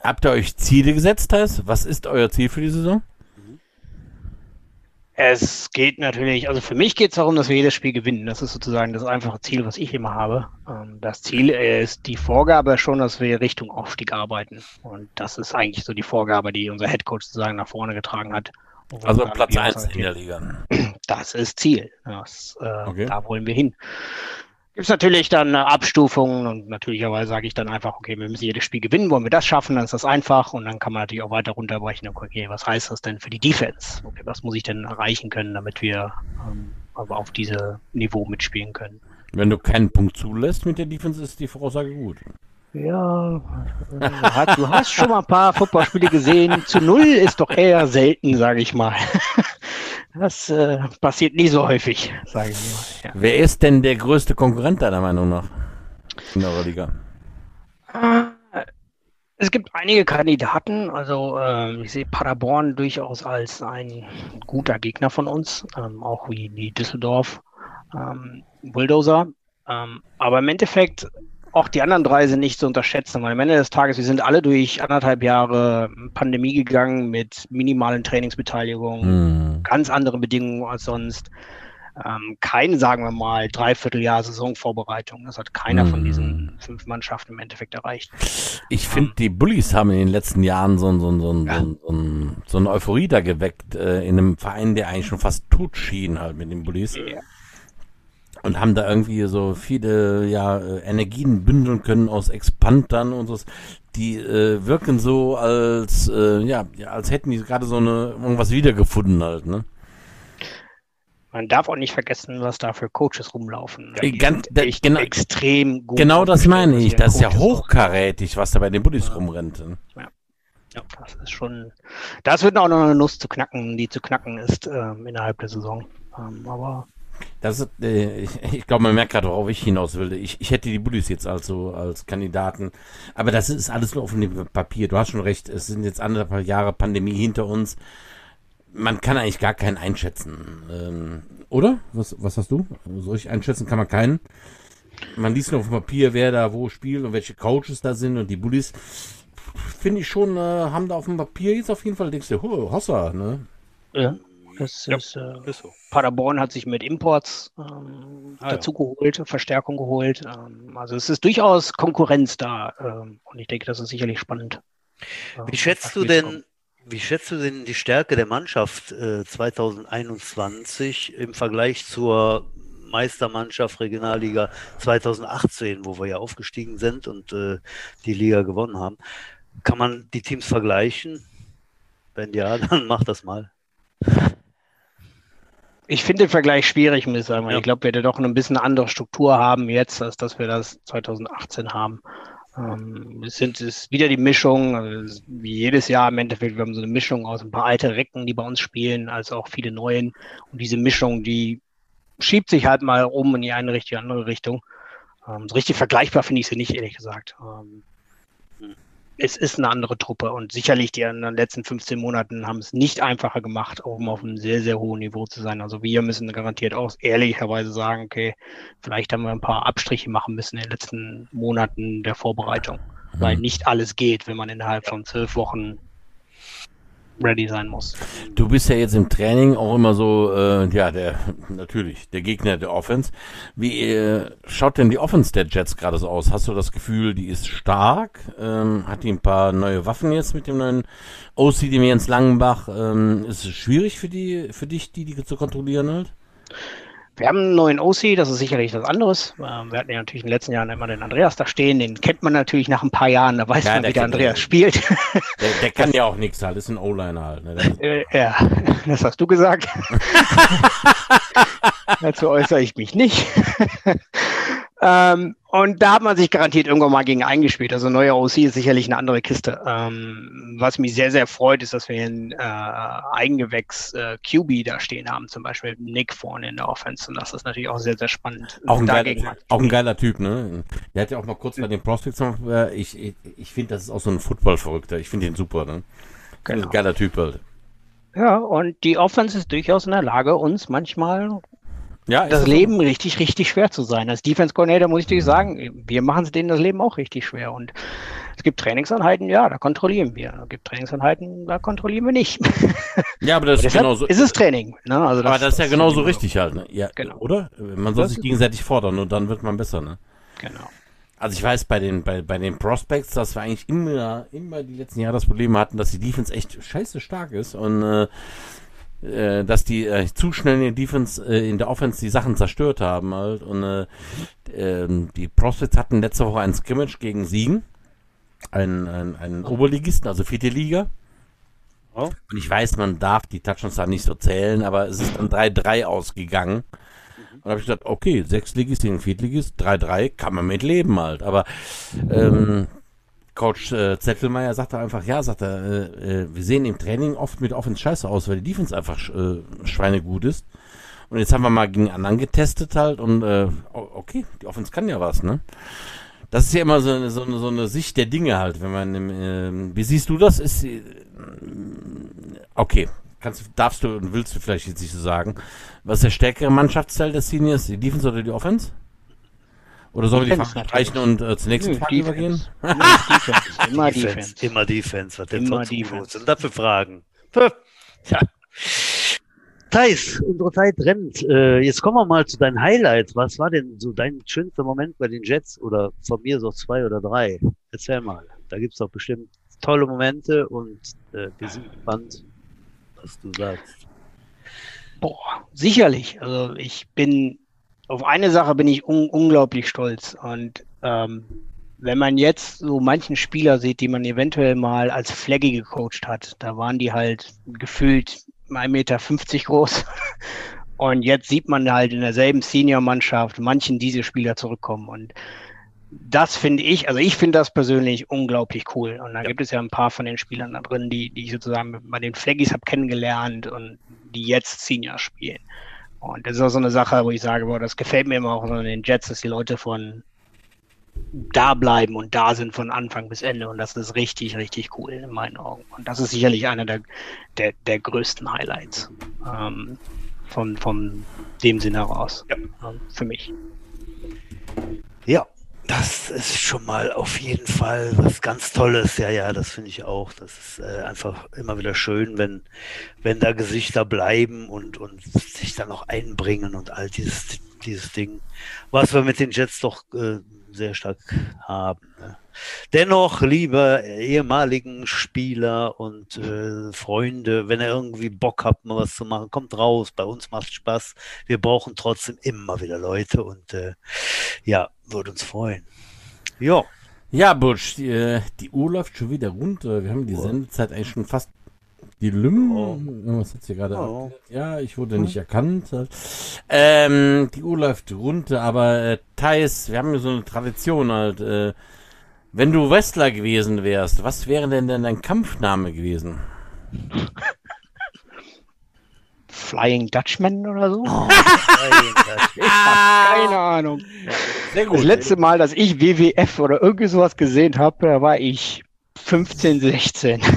habt ihr euch Ziele gesetzt, Thais? Was ist euer Ziel für die Saison? Es geht natürlich, also für mich geht es darum, dass wir jedes Spiel gewinnen. Das ist sozusagen das einfache Ziel, was ich immer habe. Ähm, das Ziel ist die Vorgabe schon, dass wir Richtung Aufstieg arbeiten. Und das ist eigentlich so die Vorgabe, die unser Headcoach sozusagen nach vorne getragen hat. Also Platz 1 in der Liga. Das ist Ziel. Das, äh, okay. Da wollen wir hin. Gibt es natürlich dann Abstufungen und natürlicherweise sage ich dann einfach, okay, wir müssen jedes Spiel gewinnen, wollen wir das schaffen, dann ist das einfach und dann kann man natürlich auch weiter runterbrechen, okay, was heißt das denn für die Defense? Okay, was muss ich denn erreichen können, damit wir ähm, aber auf diesem Niveau mitspielen können? Wenn du keinen Punkt zulässt mit der Defense, ist die Voraussage gut. Ja, du hast schon mal ein paar Footballspiele gesehen. Zu null ist doch eher selten, sage ich mal. Das äh, passiert nie so häufig, sage ich mal. Ja. Wer ist denn der größte Konkurrent deiner Meinung nach in eurer Liga? Äh, es gibt einige Kandidaten. Also äh, ich sehe Paderborn durchaus als ein guter Gegner von uns, ähm, auch wie, wie Düsseldorf, ähm, Bulldozer. Ähm, aber im Endeffekt auch die anderen drei sind nicht zu unterschätzen, weil am Ende des Tages, wir sind alle durch anderthalb Jahre Pandemie gegangen mit minimalen Trainingsbeteiligungen, mm. ganz andere Bedingungen als sonst. Ähm, kein, sagen wir mal, Dreivierteljahr Saisonvorbereitung. Das hat keiner mm. von diesen hm. fünf Mannschaften im Endeffekt erreicht. Ich finde, ähm, die Bullies haben in den letzten Jahren so, so, so, ja. so, so, eine Euphorie da geweckt äh, in einem Verein, der eigentlich schon fast tot schien halt mit den Bullies. Ja und haben da irgendwie so viele ja äh, Energien bündeln können aus Expandern und so. Die äh, wirken so als äh, ja, als hätten die gerade so eine irgendwas wiedergefunden halt, ne? Man darf auch nicht vergessen, was da für Coaches rumlaufen. Die Ganz, da, genau, extrem gut. Genau das meine ich. Das ist ja hochkarätig, was da bei den Buddies ja. rumrennt. Ne? Ja. ja. das ist schon. Das wird auch noch eine Nuss zu knacken, die zu knacken ist ähm, innerhalb der Saison. Ähm, aber das äh, ich, ich glaube, man merkt gerade, worauf ich hinaus will. Ich, ich hätte die Bullies jetzt also als Kandidaten. Aber das ist alles nur auf dem Papier. Du hast schon recht, es sind jetzt anderthalb Jahre Pandemie hinter uns. Man kann eigentlich gar keinen einschätzen. Ähm, oder? Was, was hast du? So richtig einschätzen kann man keinen. Man liest nur auf dem Papier, wer da wo spielt und welche Coaches da sind und die Bullies. Finde ich schon, äh, haben da auf dem Papier jetzt auf jeden Fall, denkst du, Hossa, ne? Ja. Das ja, ist, äh, ist so. Paderborn hat sich mit Imports ähm, ah, dazu ja. geholt, Verstärkung geholt. Ähm, also es ist durchaus Konkurrenz da ähm, und ich denke, das ist sicherlich spannend. Äh, wie schätzt du denn, wie schätzt du denn die Stärke der Mannschaft äh, 2021 im Vergleich zur Meistermannschaft Regionalliga 2018, wo wir ja aufgestiegen sind und äh, die Liga gewonnen haben? Kann man die Teams vergleichen? Wenn ja, dann mach das mal. Ich finde den Vergleich schwierig, muss ich sagen. Ja. Ich glaube, wir werden doch eine bisschen andere Struktur haben jetzt, als dass wir das 2018 haben. Ähm, es sind es wieder die Mischung, also wie jedes Jahr im Endeffekt, wir haben so eine Mischung aus ein paar alte Recken, die bei uns spielen, als auch viele neuen. Und diese Mischung, die schiebt sich halt mal um in die eine Richtung, die andere Richtung. Ähm, so richtig vergleichbar finde ich sie nicht, ehrlich gesagt. Ähm, es ist eine andere Truppe und sicherlich die in den letzten 15 Monaten haben es nicht einfacher gemacht, um auf einem sehr, sehr hohen Niveau zu sein. Also wir müssen garantiert auch ehrlicherweise sagen, okay, vielleicht haben wir ein paar Abstriche machen müssen in den letzten Monaten der Vorbereitung, mhm. weil nicht alles geht, wenn man innerhalb von zwölf Wochen ready sein muss. Du bist ja jetzt im Training auch immer so, äh, ja, der natürlich der Gegner der Offense. Wie äh, schaut denn die Offense der Jets gerade so aus? Hast du das Gefühl, die ist stark? Ähm, hat die ein paar neue Waffen jetzt mit dem neuen OC, dem Jens Langenbach? Ähm, ist es schwierig für die, für dich, die die zu kontrollieren halt? Wir haben einen neuen OC, das ist sicherlich was anderes. Ähm, wir hatten ja natürlich in den letzten Jahren immer den Andreas da stehen, den kennt man natürlich nach ein paar Jahren, da weiß ja, man, wie der Andreas spielt. Der, der kann das, ja auch nichts halt, ist ein O-Liner halt. Ne? Äh, ja, das hast du gesagt. Dazu äußere ich mich nicht. Ähm, und da hat man sich garantiert irgendwann mal gegen eingespielt. Also neuer OC ist sicherlich eine andere Kiste. Ähm, was mich sehr, sehr freut, ist, dass wir einen äh, Eigengewächs äh, QB da stehen haben, zum Beispiel Nick vorne in der Offense. Und das ist natürlich auch sehr, sehr spannend. Auch ein, geiler, auch ein geiler Typ, ne? Der hat ja auch mal kurz bei den Prospects äh, ich, ich, ich finde, das ist auch so ein Football-Verrückter. Ich finde ihn super, ne? Genau. Ein geiler Typ halt. Ja, und die Offense ist durchaus in der Lage, uns manchmal ja, das Leben so. richtig, richtig schwer zu sein. Als Defense Coordinator muss ich dir sagen, wir machen es denen das Leben auch richtig schwer. Und es gibt Trainingsanheiten, ja, da kontrollieren wir. Es gibt Trainingsanheiten, da kontrollieren wir nicht. Ja, aber das ist genauso. Ist es Training. Ne? Also das, aber das ist ja genauso richtig halt, ne? Ja, genau. Oder? Man soll sich gegenseitig fordern und dann wird man besser, ne? Genau. Also ich weiß bei den, bei, bei den Prospects, dass wir eigentlich immer, immer die letzten Jahre das Problem hatten, dass die Defense echt scheiße stark ist und äh, äh, dass die äh, zu schnell in der Defense, äh, in der Offense die Sachen zerstört haben halt. Und äh, äh, die Prospects hatten letzte Woche ein Scrimmage gegen Siegen. Einen, einen, einen Oberligisten, also vierte Liga. Oh. Und ich weiß, man darf die Touchdowns da nicht so zählen, aber es ist dann 3-3 ausgegangen. Und da habe ich gesagt, okay, Sechsligist gegen Viertligist, 3-3, kann man mit leben halt. Aber ähm, Coach äh, Zettelmeier sagte einfach, ja, sagt er, äh, äh, wir sehen im Training oft mit Offense scheiße aus, weil die Defense einfach äh, schweinegut ist. Und jetzt haben wir mal gegen anderen getestet halt und äh, okay, die Offense kann ja was, ne? Das ist ja immer so eine, so eine, so eine Sicht der Dinge halt, wenn man, äh, wie siehst du das? Ist, äh, okay, kannst, darfst du und willst du vielleicht jetzt nicht so sagen. Was ist der stärkere Mannschaftsteil des Seniors, die Defense oder die Offense? Oder sollen wir die Fragen streichen und äh, zur nächsten Frage übergehen? Immer Defense. Immer Defense. Was denn Immer Defense. Und dafür Fragen. Ja. Thais, unsere Zeit rennt. Äh, jetzt kommen wir mal zu deinen Highlights. Was war denn so dein schönster Moment bei den Jets? Oder von mir so zwei oder drei? Erzähl mal. Da gibt es doch bestimmt tolle Momente und äh, wir sind gespannt, was du sagst. Boah, sicherlich. Also ich bin auf eine Sache bin ich un unglaublich stolz. Und ähm, wenn man jetzt so manchen Spieler sieht, die man eventuell mal als Flaggy gecoacht hat, da waren die halt gefühlt 1,50 Meter groß. Und jetzt sieht man halt in derselben Senior-Mannschaft manchen diese Spieler zurückkommen. Und das finde ich, also ich finde das persönlich unglaublich cool. Und da ja. gibt es ja ein paar von den Spielern da drin, die, die ich sozusagen bei den Flaggies habe kennengelernt und die jetzt Senior spielen. Und das ist auch so eine Sache, wo ich sage, boah, das gefällt mir immer auch so in den Jets, dass die Leute von da bleiben und da sind von Anfang bis Ende. Und das ist richtig, richtig cool in meinen Augen. Und das ist sicherlich einer der, der, der größten Highlights ähm, von, von dem Sinne heraus ja. ähm, für mich. Ja, das ist schon mal auf jeden Fall was ganz Tolles. Ja, ja, das finde ich auch. Das ist äh, einfach immer wieder schön, wenn, wenn da Gesichter bleiben und, und sich dann noch einbringen und all dieses, dieses Ding, was wir mit den Jets doch äh, sehr stark haben. Ne? Dennoch, liebe ehemaligen Spieler und äh, Freunde, wenn ihr irgendwie Bock habt, mal was zu machen, kommt raus. Bei uns macht Spaß. Wir brauchen trotzdem immer wieder Leute und äh, ja, würde uns freuen. Ja. Ja, Butch, die, äh, die, Uhr läuft schon wieder runter. Wir haben die. Sendezeit eigentlich schon fast die Lüm. Oh. Was hat sie gerade? Oh. Ja, ich wurde nicht erkannt. Ähm, die Uhr läuft runter, aber äh, Thais, wir haben ja so eine Tradition halt. Äh, Wenn du Wrestler gewesen wärst, was wäre denn denn dein Kampfname gewesen? Flying Dutchman oder so? Oh, Keine Ahnung. Sehr Das letzte Mal, dass ich WWF oder irgendwie sowas gesehen habe, da war ich 15, 16.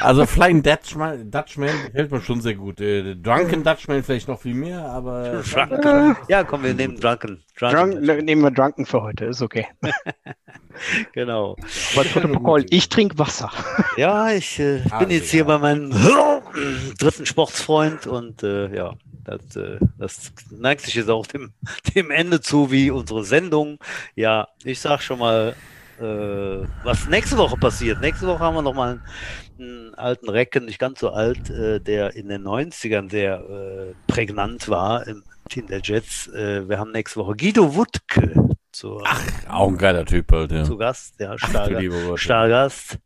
Also Flying Dutchman, Dutchman gefällt mir schon sehr gut. Äh, Drunken Dutchman vielleicht noch viel mehr, aber Drunken. Ja, komm, wir nehmen Drunken. Drunk, Drunken. nehmen wir Drunken für heute, ist okay. Genau. Aber Protokoll, ich trinke Wasser. Ja, ich äh, bin jetzt ja. hier bei meinem dritten Sportsfreund und äh, ja, das, äh, das neigt sich jetzt auch dem, dem Ende zu wie unsere Sendung. Ja, ich sag schon mal, äh, was nächste Woche passiert. Nächste Woche haben wir nochmal einen, einen alten Recken, nicht ganz so alt, äh, der in den 90ern sehr äh, prägnant war im Team der Jets. Äh, wir haben nächste Woche Guido Wuttke zur, auch ein geiler Typ halt, ja. zu Gast, ja, Ach. Stargast.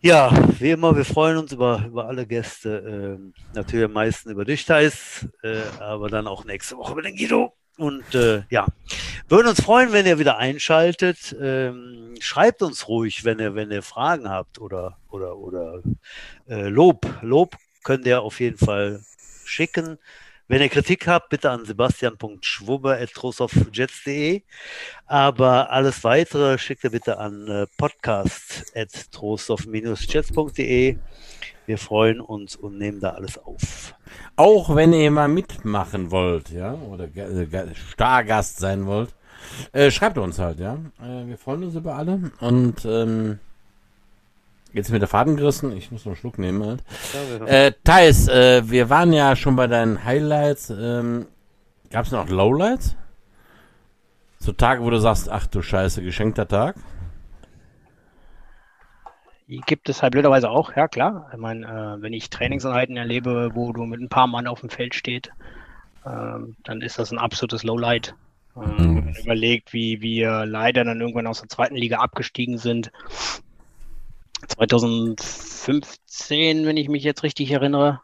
Ja, wie immer, wir freuen uns über, über alle Gäste. Ähm, natürlich am meisten über dich, Thais, äh, aber dann auch nächste Woche über den Guido. Und äh, ja, würden uns freuen, wenn ihr wieder einschaltet. Ähm, schreibt uns ruhig, wenn ihr, wenn ihr Fragen habt oder, oder, oder äh, Lob. Lob könnt ihr auf jeden Fall schicken. Wenn ihr Kritik habt, bitte an sebastian.schwubber.trosofjets.de. Aber alles weitere schickt ihr bitte an äh, podcast.trostof-jets.de. Wir freuen uns und nehmen da alles auf. Auch wenn ihr mal mitmachen wollt, ja, oder äh, Stargast sein wollt, äh, schreibt uns halt, ja. Äh, wir freuen uns über alle und ähm, jetzt mit der Faden gerissen, ich muss noch einen Schluck nehmen halt. Äh, Thais, äh, wir waren ja schon bei deinen Highlights. Ähm, Gab es noch Lowlights? So Tage, wo du sagst, ach du Scheiße, geschenkter Tag. Die gibt es halt blöderweise auch, ja klar. Ich meine, äh, wenn ich Trainingseinheiten erlebe, wo du mit ein paar Mann auf dem Feld steht, ähm, dann ist das ein absolutes Lowlight. Mhm. Wenn man überlegt, wie wir leider dann irgendwann aus der zweiten Liga abgestiegen sind. 2015, wenn ich mich jetzt richtig erinnere.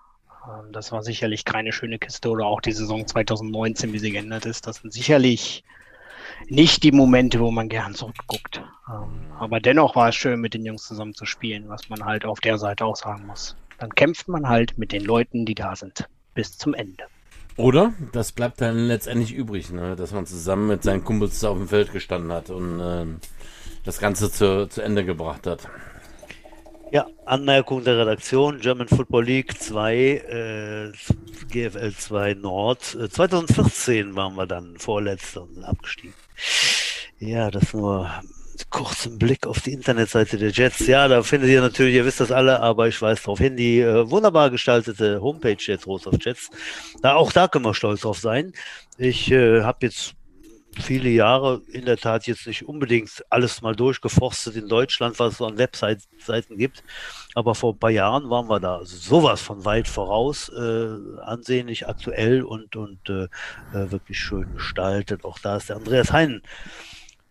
Ähm, das war sicherlich keine schöne Kiste oder auch die Saison 2019, wie sie geändert ist. Das sind sicherlich nicht die Momente, wo man gern zurückguckt. Ähm, aber dennoch war es schön, mit den Jungs zusammen zu spielen, was man halt auf der Seite auch sagen muss. Dann kämpft man halt mit den Leuten, die da sind, bis zum Ende. Oder? Das bleibt dann letztendlich übrig, ne? dass man zusammen mit seinen Kumpels auf dem Feld gestanden hat und ähm, das Ganze zu, zu Ende gebracht hat. Ja, Anmerkung der Redaktion, German Football League 2, äh, GFL 2 Nord. Äh, 2014 waren wir dann Vorletzter und abgestiegen. Ja, das nur kurz ein Blick auf die Internetseite der Jets. Ja, da findet ihr natürlich, ihr wisst das alle, aber ich weise darauf hin, die äh, wunderbar gestaltete Homepage der Trost of Jets. Da, auch da können wir stolz drauf sein. Ich äh, habe jetzt viele Jahre in der Tat jetzt nicht unbedingt alles mal durchgeforstet in Deutschland, was es so an Webseiten gibt. Aber vor ein paar Jahren waren wir da sowas von weit voraus, äh, ansehnlich, aktuell und, und äh, äh, wirklich schön gestaltet. Auch da ist der Andreas Hein,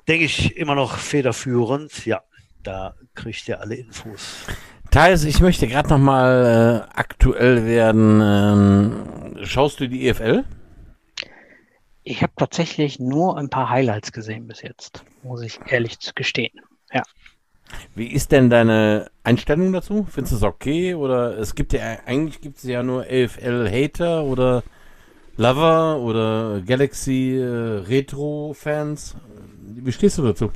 denke ich, immer noch federführend. Ja, da kriegt ihr alle Infos. Thais, ich möchte gerade nochmal äh, aktuell werden. Ähm, schaust du die EFL? Ich habe tatsächlich nur ein paar Highlights gesehen bis jetzt, muss ich ehrlich gestehen. Ja. Wie ist denn deine Einstellung dazu? Findest du es okay? Oder es gibt ja eigentlich gibt es ja nur EFL-Hater oder Lover oder Galaxy äh, Retro-Fans. Wie stehst du dazu?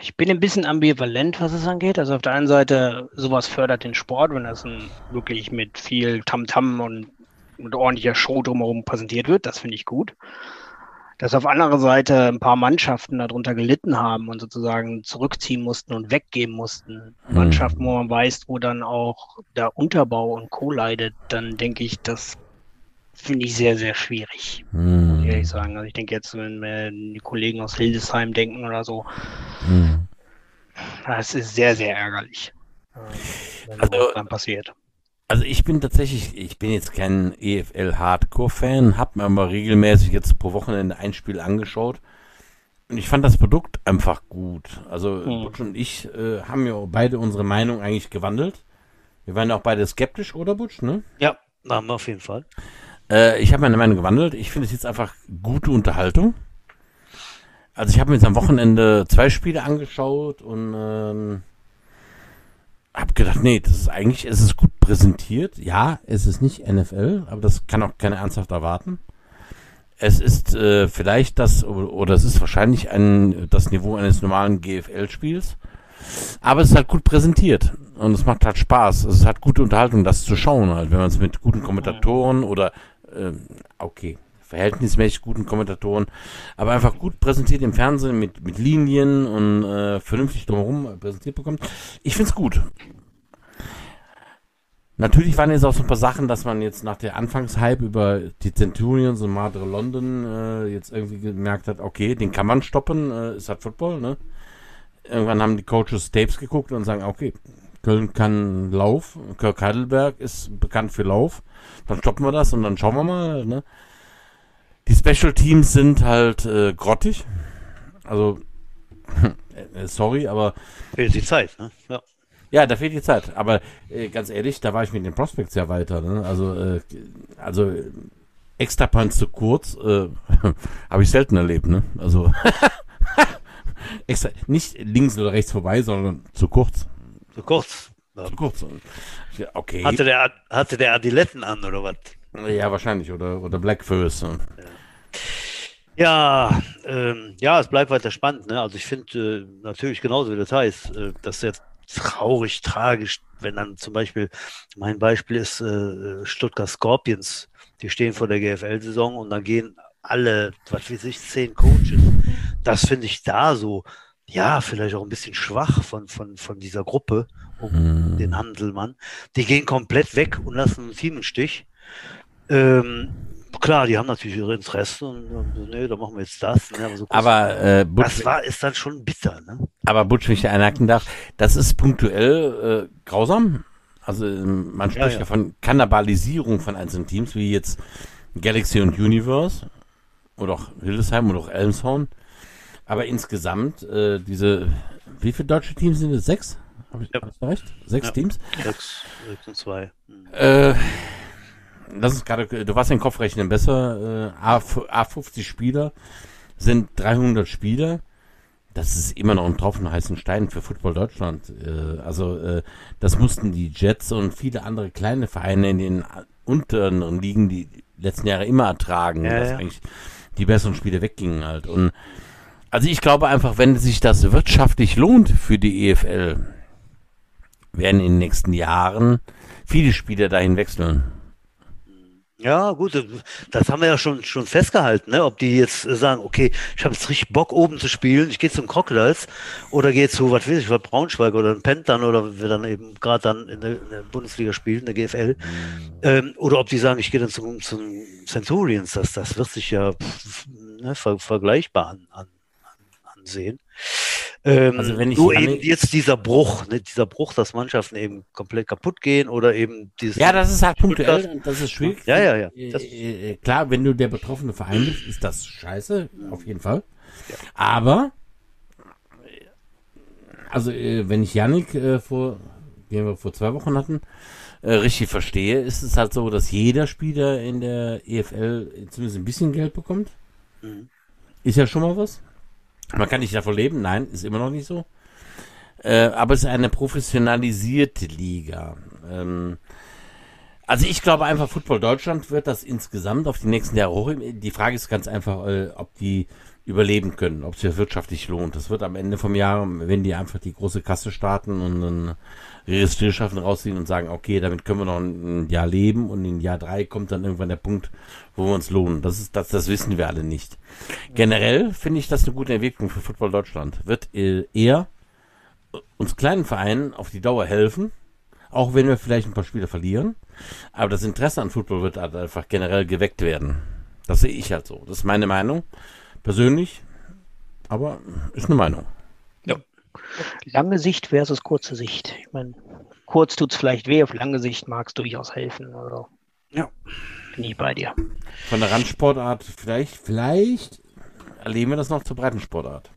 Ich bin ein bisschen ambivalent, was es angeht. Also auf der einen Seite, sowas fördert den Sport, wenn das ein, wirklich mit viel Tamtam und, und ordentlicher Show drumherum präsentiert wird. Das finde ich gut. Dass auf anderer Seite ein paar Mannschaften darunter gelitten haben und sozusagen zurückziehen mussten und weggeben mussten. Hm. Mannschaften, wo man weiß, wo dann auch der Unterbau und Co. leidet, dann denke ich, das finde ich sehr, sehr schwierig muss ich ehrlich sagen. Also ich denke jetzt, wenn wir die Kollegen aus Hildesheim denken oder so, Hm. das ist sehr, sehr ärgerlich, äh, wenn Also- dann passiert. Also ich bin tatsächlich, ich bin jetzt kein EFL-Hardcore-Fan, habe mir aber regelmäßig jetzt pro Wochenende ein Spiel angeschaut. Und ich fand das Produkt einfach gut. Also Hm. Butch und ich äh, haben ja beide unsere Meinung eigentlich gewandelt. Wir waren ja auch beide skeptisch, oder Butch, ne? Ja, haben wir auf jeden Fall. Äh, ich habe meine Meinung gewandelt. Ich finde es jetzt einfach gute Unterhaltung. Also ich habe mir jetzt am Wochenende zwei Spiele angeschaut und ähm, habe gedacht, nee, das ist eigentlich, es ist gut präsentiert. Ja, es ist nicht NFL, aber das kann auch keiner ernsthaft erwarten. Es ist äh, vielleicht das, oder es ist wahrscheinlich ein, das Niveau eines normalen GFL-Spiels. Aber es ist halt gut präsentiert und es macht halt Spaß. Es hat gute Unterhaltung, das zu schauen, halt, wenn man es mit guten Kommentatoren oder äh, okay, verhältnismäßig guten Kommentatoren, aber einfach gut präsentiert im Fernsehen mit, mit Linien und äh, vernünftig drumherum präsentiert bekommt. Ich finde es gut. Natürlich waren jetzt auch so ein paar Sachen, dass man jetzt nach der Anfangshype über die Centurions und Madre London äh, jetzt irgendwie gemerkt hat, okay, den kann man stoppen, äh, ist halt Football, ne? Irgendwann haben die Coaches Tapes geguckt und sagen, okay, Köln kann Lauf, Kirk Heidelberg ist bekannt für Lauf, dann stoppen wir das und dann schauen wir mal, ne? Die Special Teams sind halt äh, grottig. Also, äh, sorry, aber. Fehlt die Zeit, ne? Ja. Ja, da fehlt die Zeit. Aber äh, ganz ehrlich, da war ich mit den Prospects ja weiter. Ne? Also, äh, also extra Punch zu kurz äh, habe ich selten erlebt. Ne? Also extra, nicht links oder rechts vorbei, sondern zu kurz. Zu kurz. Ja. Zu kurz. Okay. Hatte der, hatte der Adiletten an oder was? Ja, wahrscheinlich. Oder, oder Blackfurs. Ne? Ja. Ja, ähm, ja, es bleibt weiter spannend. Ne? Also ich finde äh, natürlich genauso wie das heißt, äh, dass jetzt traurig, tragisch, wenn dann zum Beispiel, mein Beispiel ist äh, Stuttgart Scorpions, die stehen vor der GFL-Saison und dann gehen alle, was weiß ich, zehn Coaches. Das finde ich da so, ja, vielleicht auch ein bisschen schwach von, von, von dieser Gruppe um hm. den Handelmann. Die gehen komplett weg und lassen ein Team im Stich. Ähm, klar, die haben natürlich ihre Interessen und, und nee, da machen wir jetzt das. Ne? Aber, so aber äh, Butch, das war ist dann schon bitter. Ne? Aber Butch, wenn ich einhaken darf, das ist punktuell äh, grausam. Also ähm, man spricht ja, ja. von Kannibalisierung von einzelnen Teams, wie jetzt Galaxy und Universe oder auch Hildesheim oder auch Elmshorn. Aber insgesamt äh, diese, wie viele deutsche Teams sind es? Sechs? Habe ich ja. recht? Sechs ja. Teams? Sechs, sechs und zwei. Mhm. Äh, das ist gerade, du warst den Kopf rechnen besser. Äh, A, A50 Spieler sind 300 Spieler. Das ist immer noch ein Tropfen heißen Stein für Football Deutschland. Äh, also äh, das mussten die Jets und viele andere kleine Vereine in den unteren Ligen die letzten Jahre immer ertragen, ja, dass ja. eigentlich die besseren Spiele weggingen halt. Und also ich glaube einfach, wenn sich das wirtschaftlich lohnt für die EFL, werden in den nächsten Jahren viele Spieler dahin wechseln. Ja, gut, das haben wir ja schon, schon festgehalten, ne? ob die jetzt sagen, okay, ich habe jetzt richtig Bock oben zu spielen, ich gehe zum Crocodiles oder gehe zu, was weiß ich, was Braunschweig oder Pentan oder wir dann eben gerade dann in der, in der, Bundesliga spielen, in der GFL, ähm, oder ob die sagen, ich gehe dann zum, zum Centurions, das, das wird sich ja pff, ne, ver, vergleichbar an, an, ansehen. Ähm, also wenn ich nur eben jetzt dieser Bruch, ne, dieser Bruch, dass Mannschaften eben komplett kaputt gehen oder eben dieses. Ja, das ist halt punktuell, das ist schwierig. Ja, ja, ja. Äh, äh, klar, wenn du der betroffene Verein bist, ist das scheiße, auf jeden Fall. Ja. Aber, also äh, wenn ich Yannick äh, vor, den wir vor zwei Wochen hatten, äh, richtig verstehe, ist es halt so, dass jeder Spieler in der EFL zumindest ein bisschen Geld bekommt. Mhm. Ist ja schon mal was. Man kann nicht davon leben, nein, ist immer noch nicht so. Äh, aber es ist eine professionalisierte Liga. Ähm, also ich glaube einfach, Football Deutschland wird das insgesamt auf die nächsten Jahre hoch. Die Frage ist ganz einfach, äh, ob die überleben können, ob es sich wirtschaftlich lohnt. Das wird am Ende vom Jahr, wenn die einfach die große Kasse starten und dann ihre Stillschaften rausziehen und sagen, okay, damit können wir noch ein Jahr leben und in Jahr drei kommt dann irgendwann der Punkt, wo wir uns lohnen. Das ist, das, das wissen wir alle nicht. Generell finde ich das eine gute Entwicklung für Football Deutschland. Wird äh, eher uns kleinen Vereinen auf die Dauer helfen, auch wenn wir vielleicht ein paar Spiele verlieren. Aber das Interesse an Football wird halt einfach generell geweckt werden. Das sehe ich halt so. Das ist meine Meinung. Persönlich. Aber ist eine Meinung. Ja. Lange Sicht versus kurze Sicht. Ich meine, kurz tut es vielleicht weh, auf lange Sicht mag es durchaus helfen. Also, ja. Bin ich bei dir. Von der Randsportart vielleicht, vielleicht erleben wir das noch zur Breitensportart.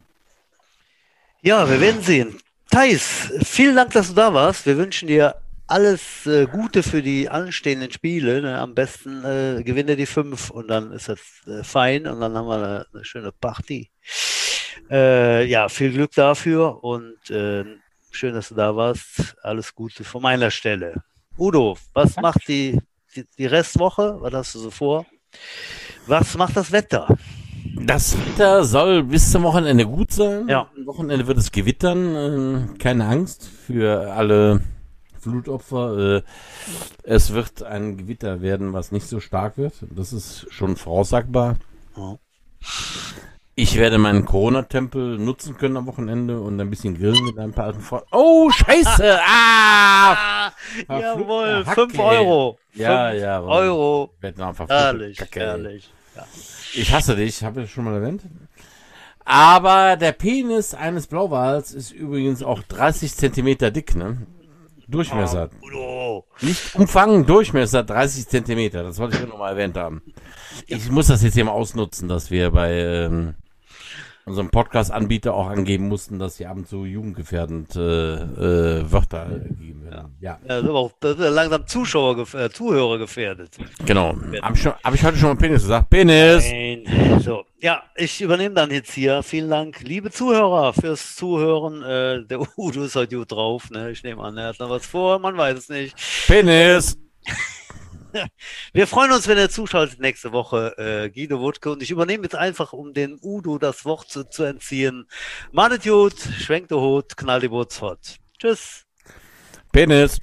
Ja, wir werden sehen. Thais, vielen Dank, dass du da warst. Wir wünschen dir alles äh, Gute für die anstehenden Spiele. Ne? Am besten äh, gewinne die fünf und dann ist das äh, fein und dann haben wir eine, eine schöne Party. Äh, ja, viel Glück dafür und äh, schön, dass du da warst. Alles Gute von meiner Stelle. Udo, was macht die, die, die Restwoche? Was hast du so vor? Was macht das Wetter? Das Wetter soll bis zum Wochenende gut sein. Ja. Am Wochenende wird es gewittern. Ähm, keine Angst für alle Flutopfer. Äh, es wird ein Gewitter werden, was nicht so stark wird. Das ist schon voraussagbar. Ja. Ich werde meinen Corona-Tempel nutzen können am Wochenende und ein bisschen grillen mit ein paar alten Freunden. Oh, scheiße! Ah! Ah, jawohl, Hacke. 5 Euro. Ja, Fünf ja. Euro. Einfach Herrlich, Kacke. herrlich. Ich hasse dich, habe ich schon mal erwähnt. Aber der Penis eines Blauwals ist übrigens auch 30 Zentimeter dick, ne? Durchmesser. Udo. Nicht Umfang, Durchmesser 30 Zentimeter. Das wollte ich nur noch mal erwähnt haben. Ich muss das jetzt hier mal ausnutzen, dass wir bei ähm, unserem Podcast-Anbieter auch angeben mussten, dass hier ab und zu jugendgefährdend äh, äh, Wörter gegeben werden. Ja, Ja, das ist aber auch das ist ja langsam Zuschauer, äh, Zuhörer gefährdet. genau. Habe ich, hab ich heute schon mal Penis gesagt? Penis! Nein. So, ja, ich übernehme dann jetzt hier. Vielen Dank, liebe Zuhörer, fürs Zuhören. Äh, der Udo ist heute gut drauf. Ne? Ich nehme an, er hat noch was vor, man weiß es nicht. Penis! Wir freuen uns, wenn ihr zuschaltet nächste Woche, äh, Guido Wutke. Und ich übernehme jetzt einfach, um den Udo das Wort zu, zu entziehen. Manet gut, schwenkt der Hut, knall die Bootsfort. Tschüss. Penis!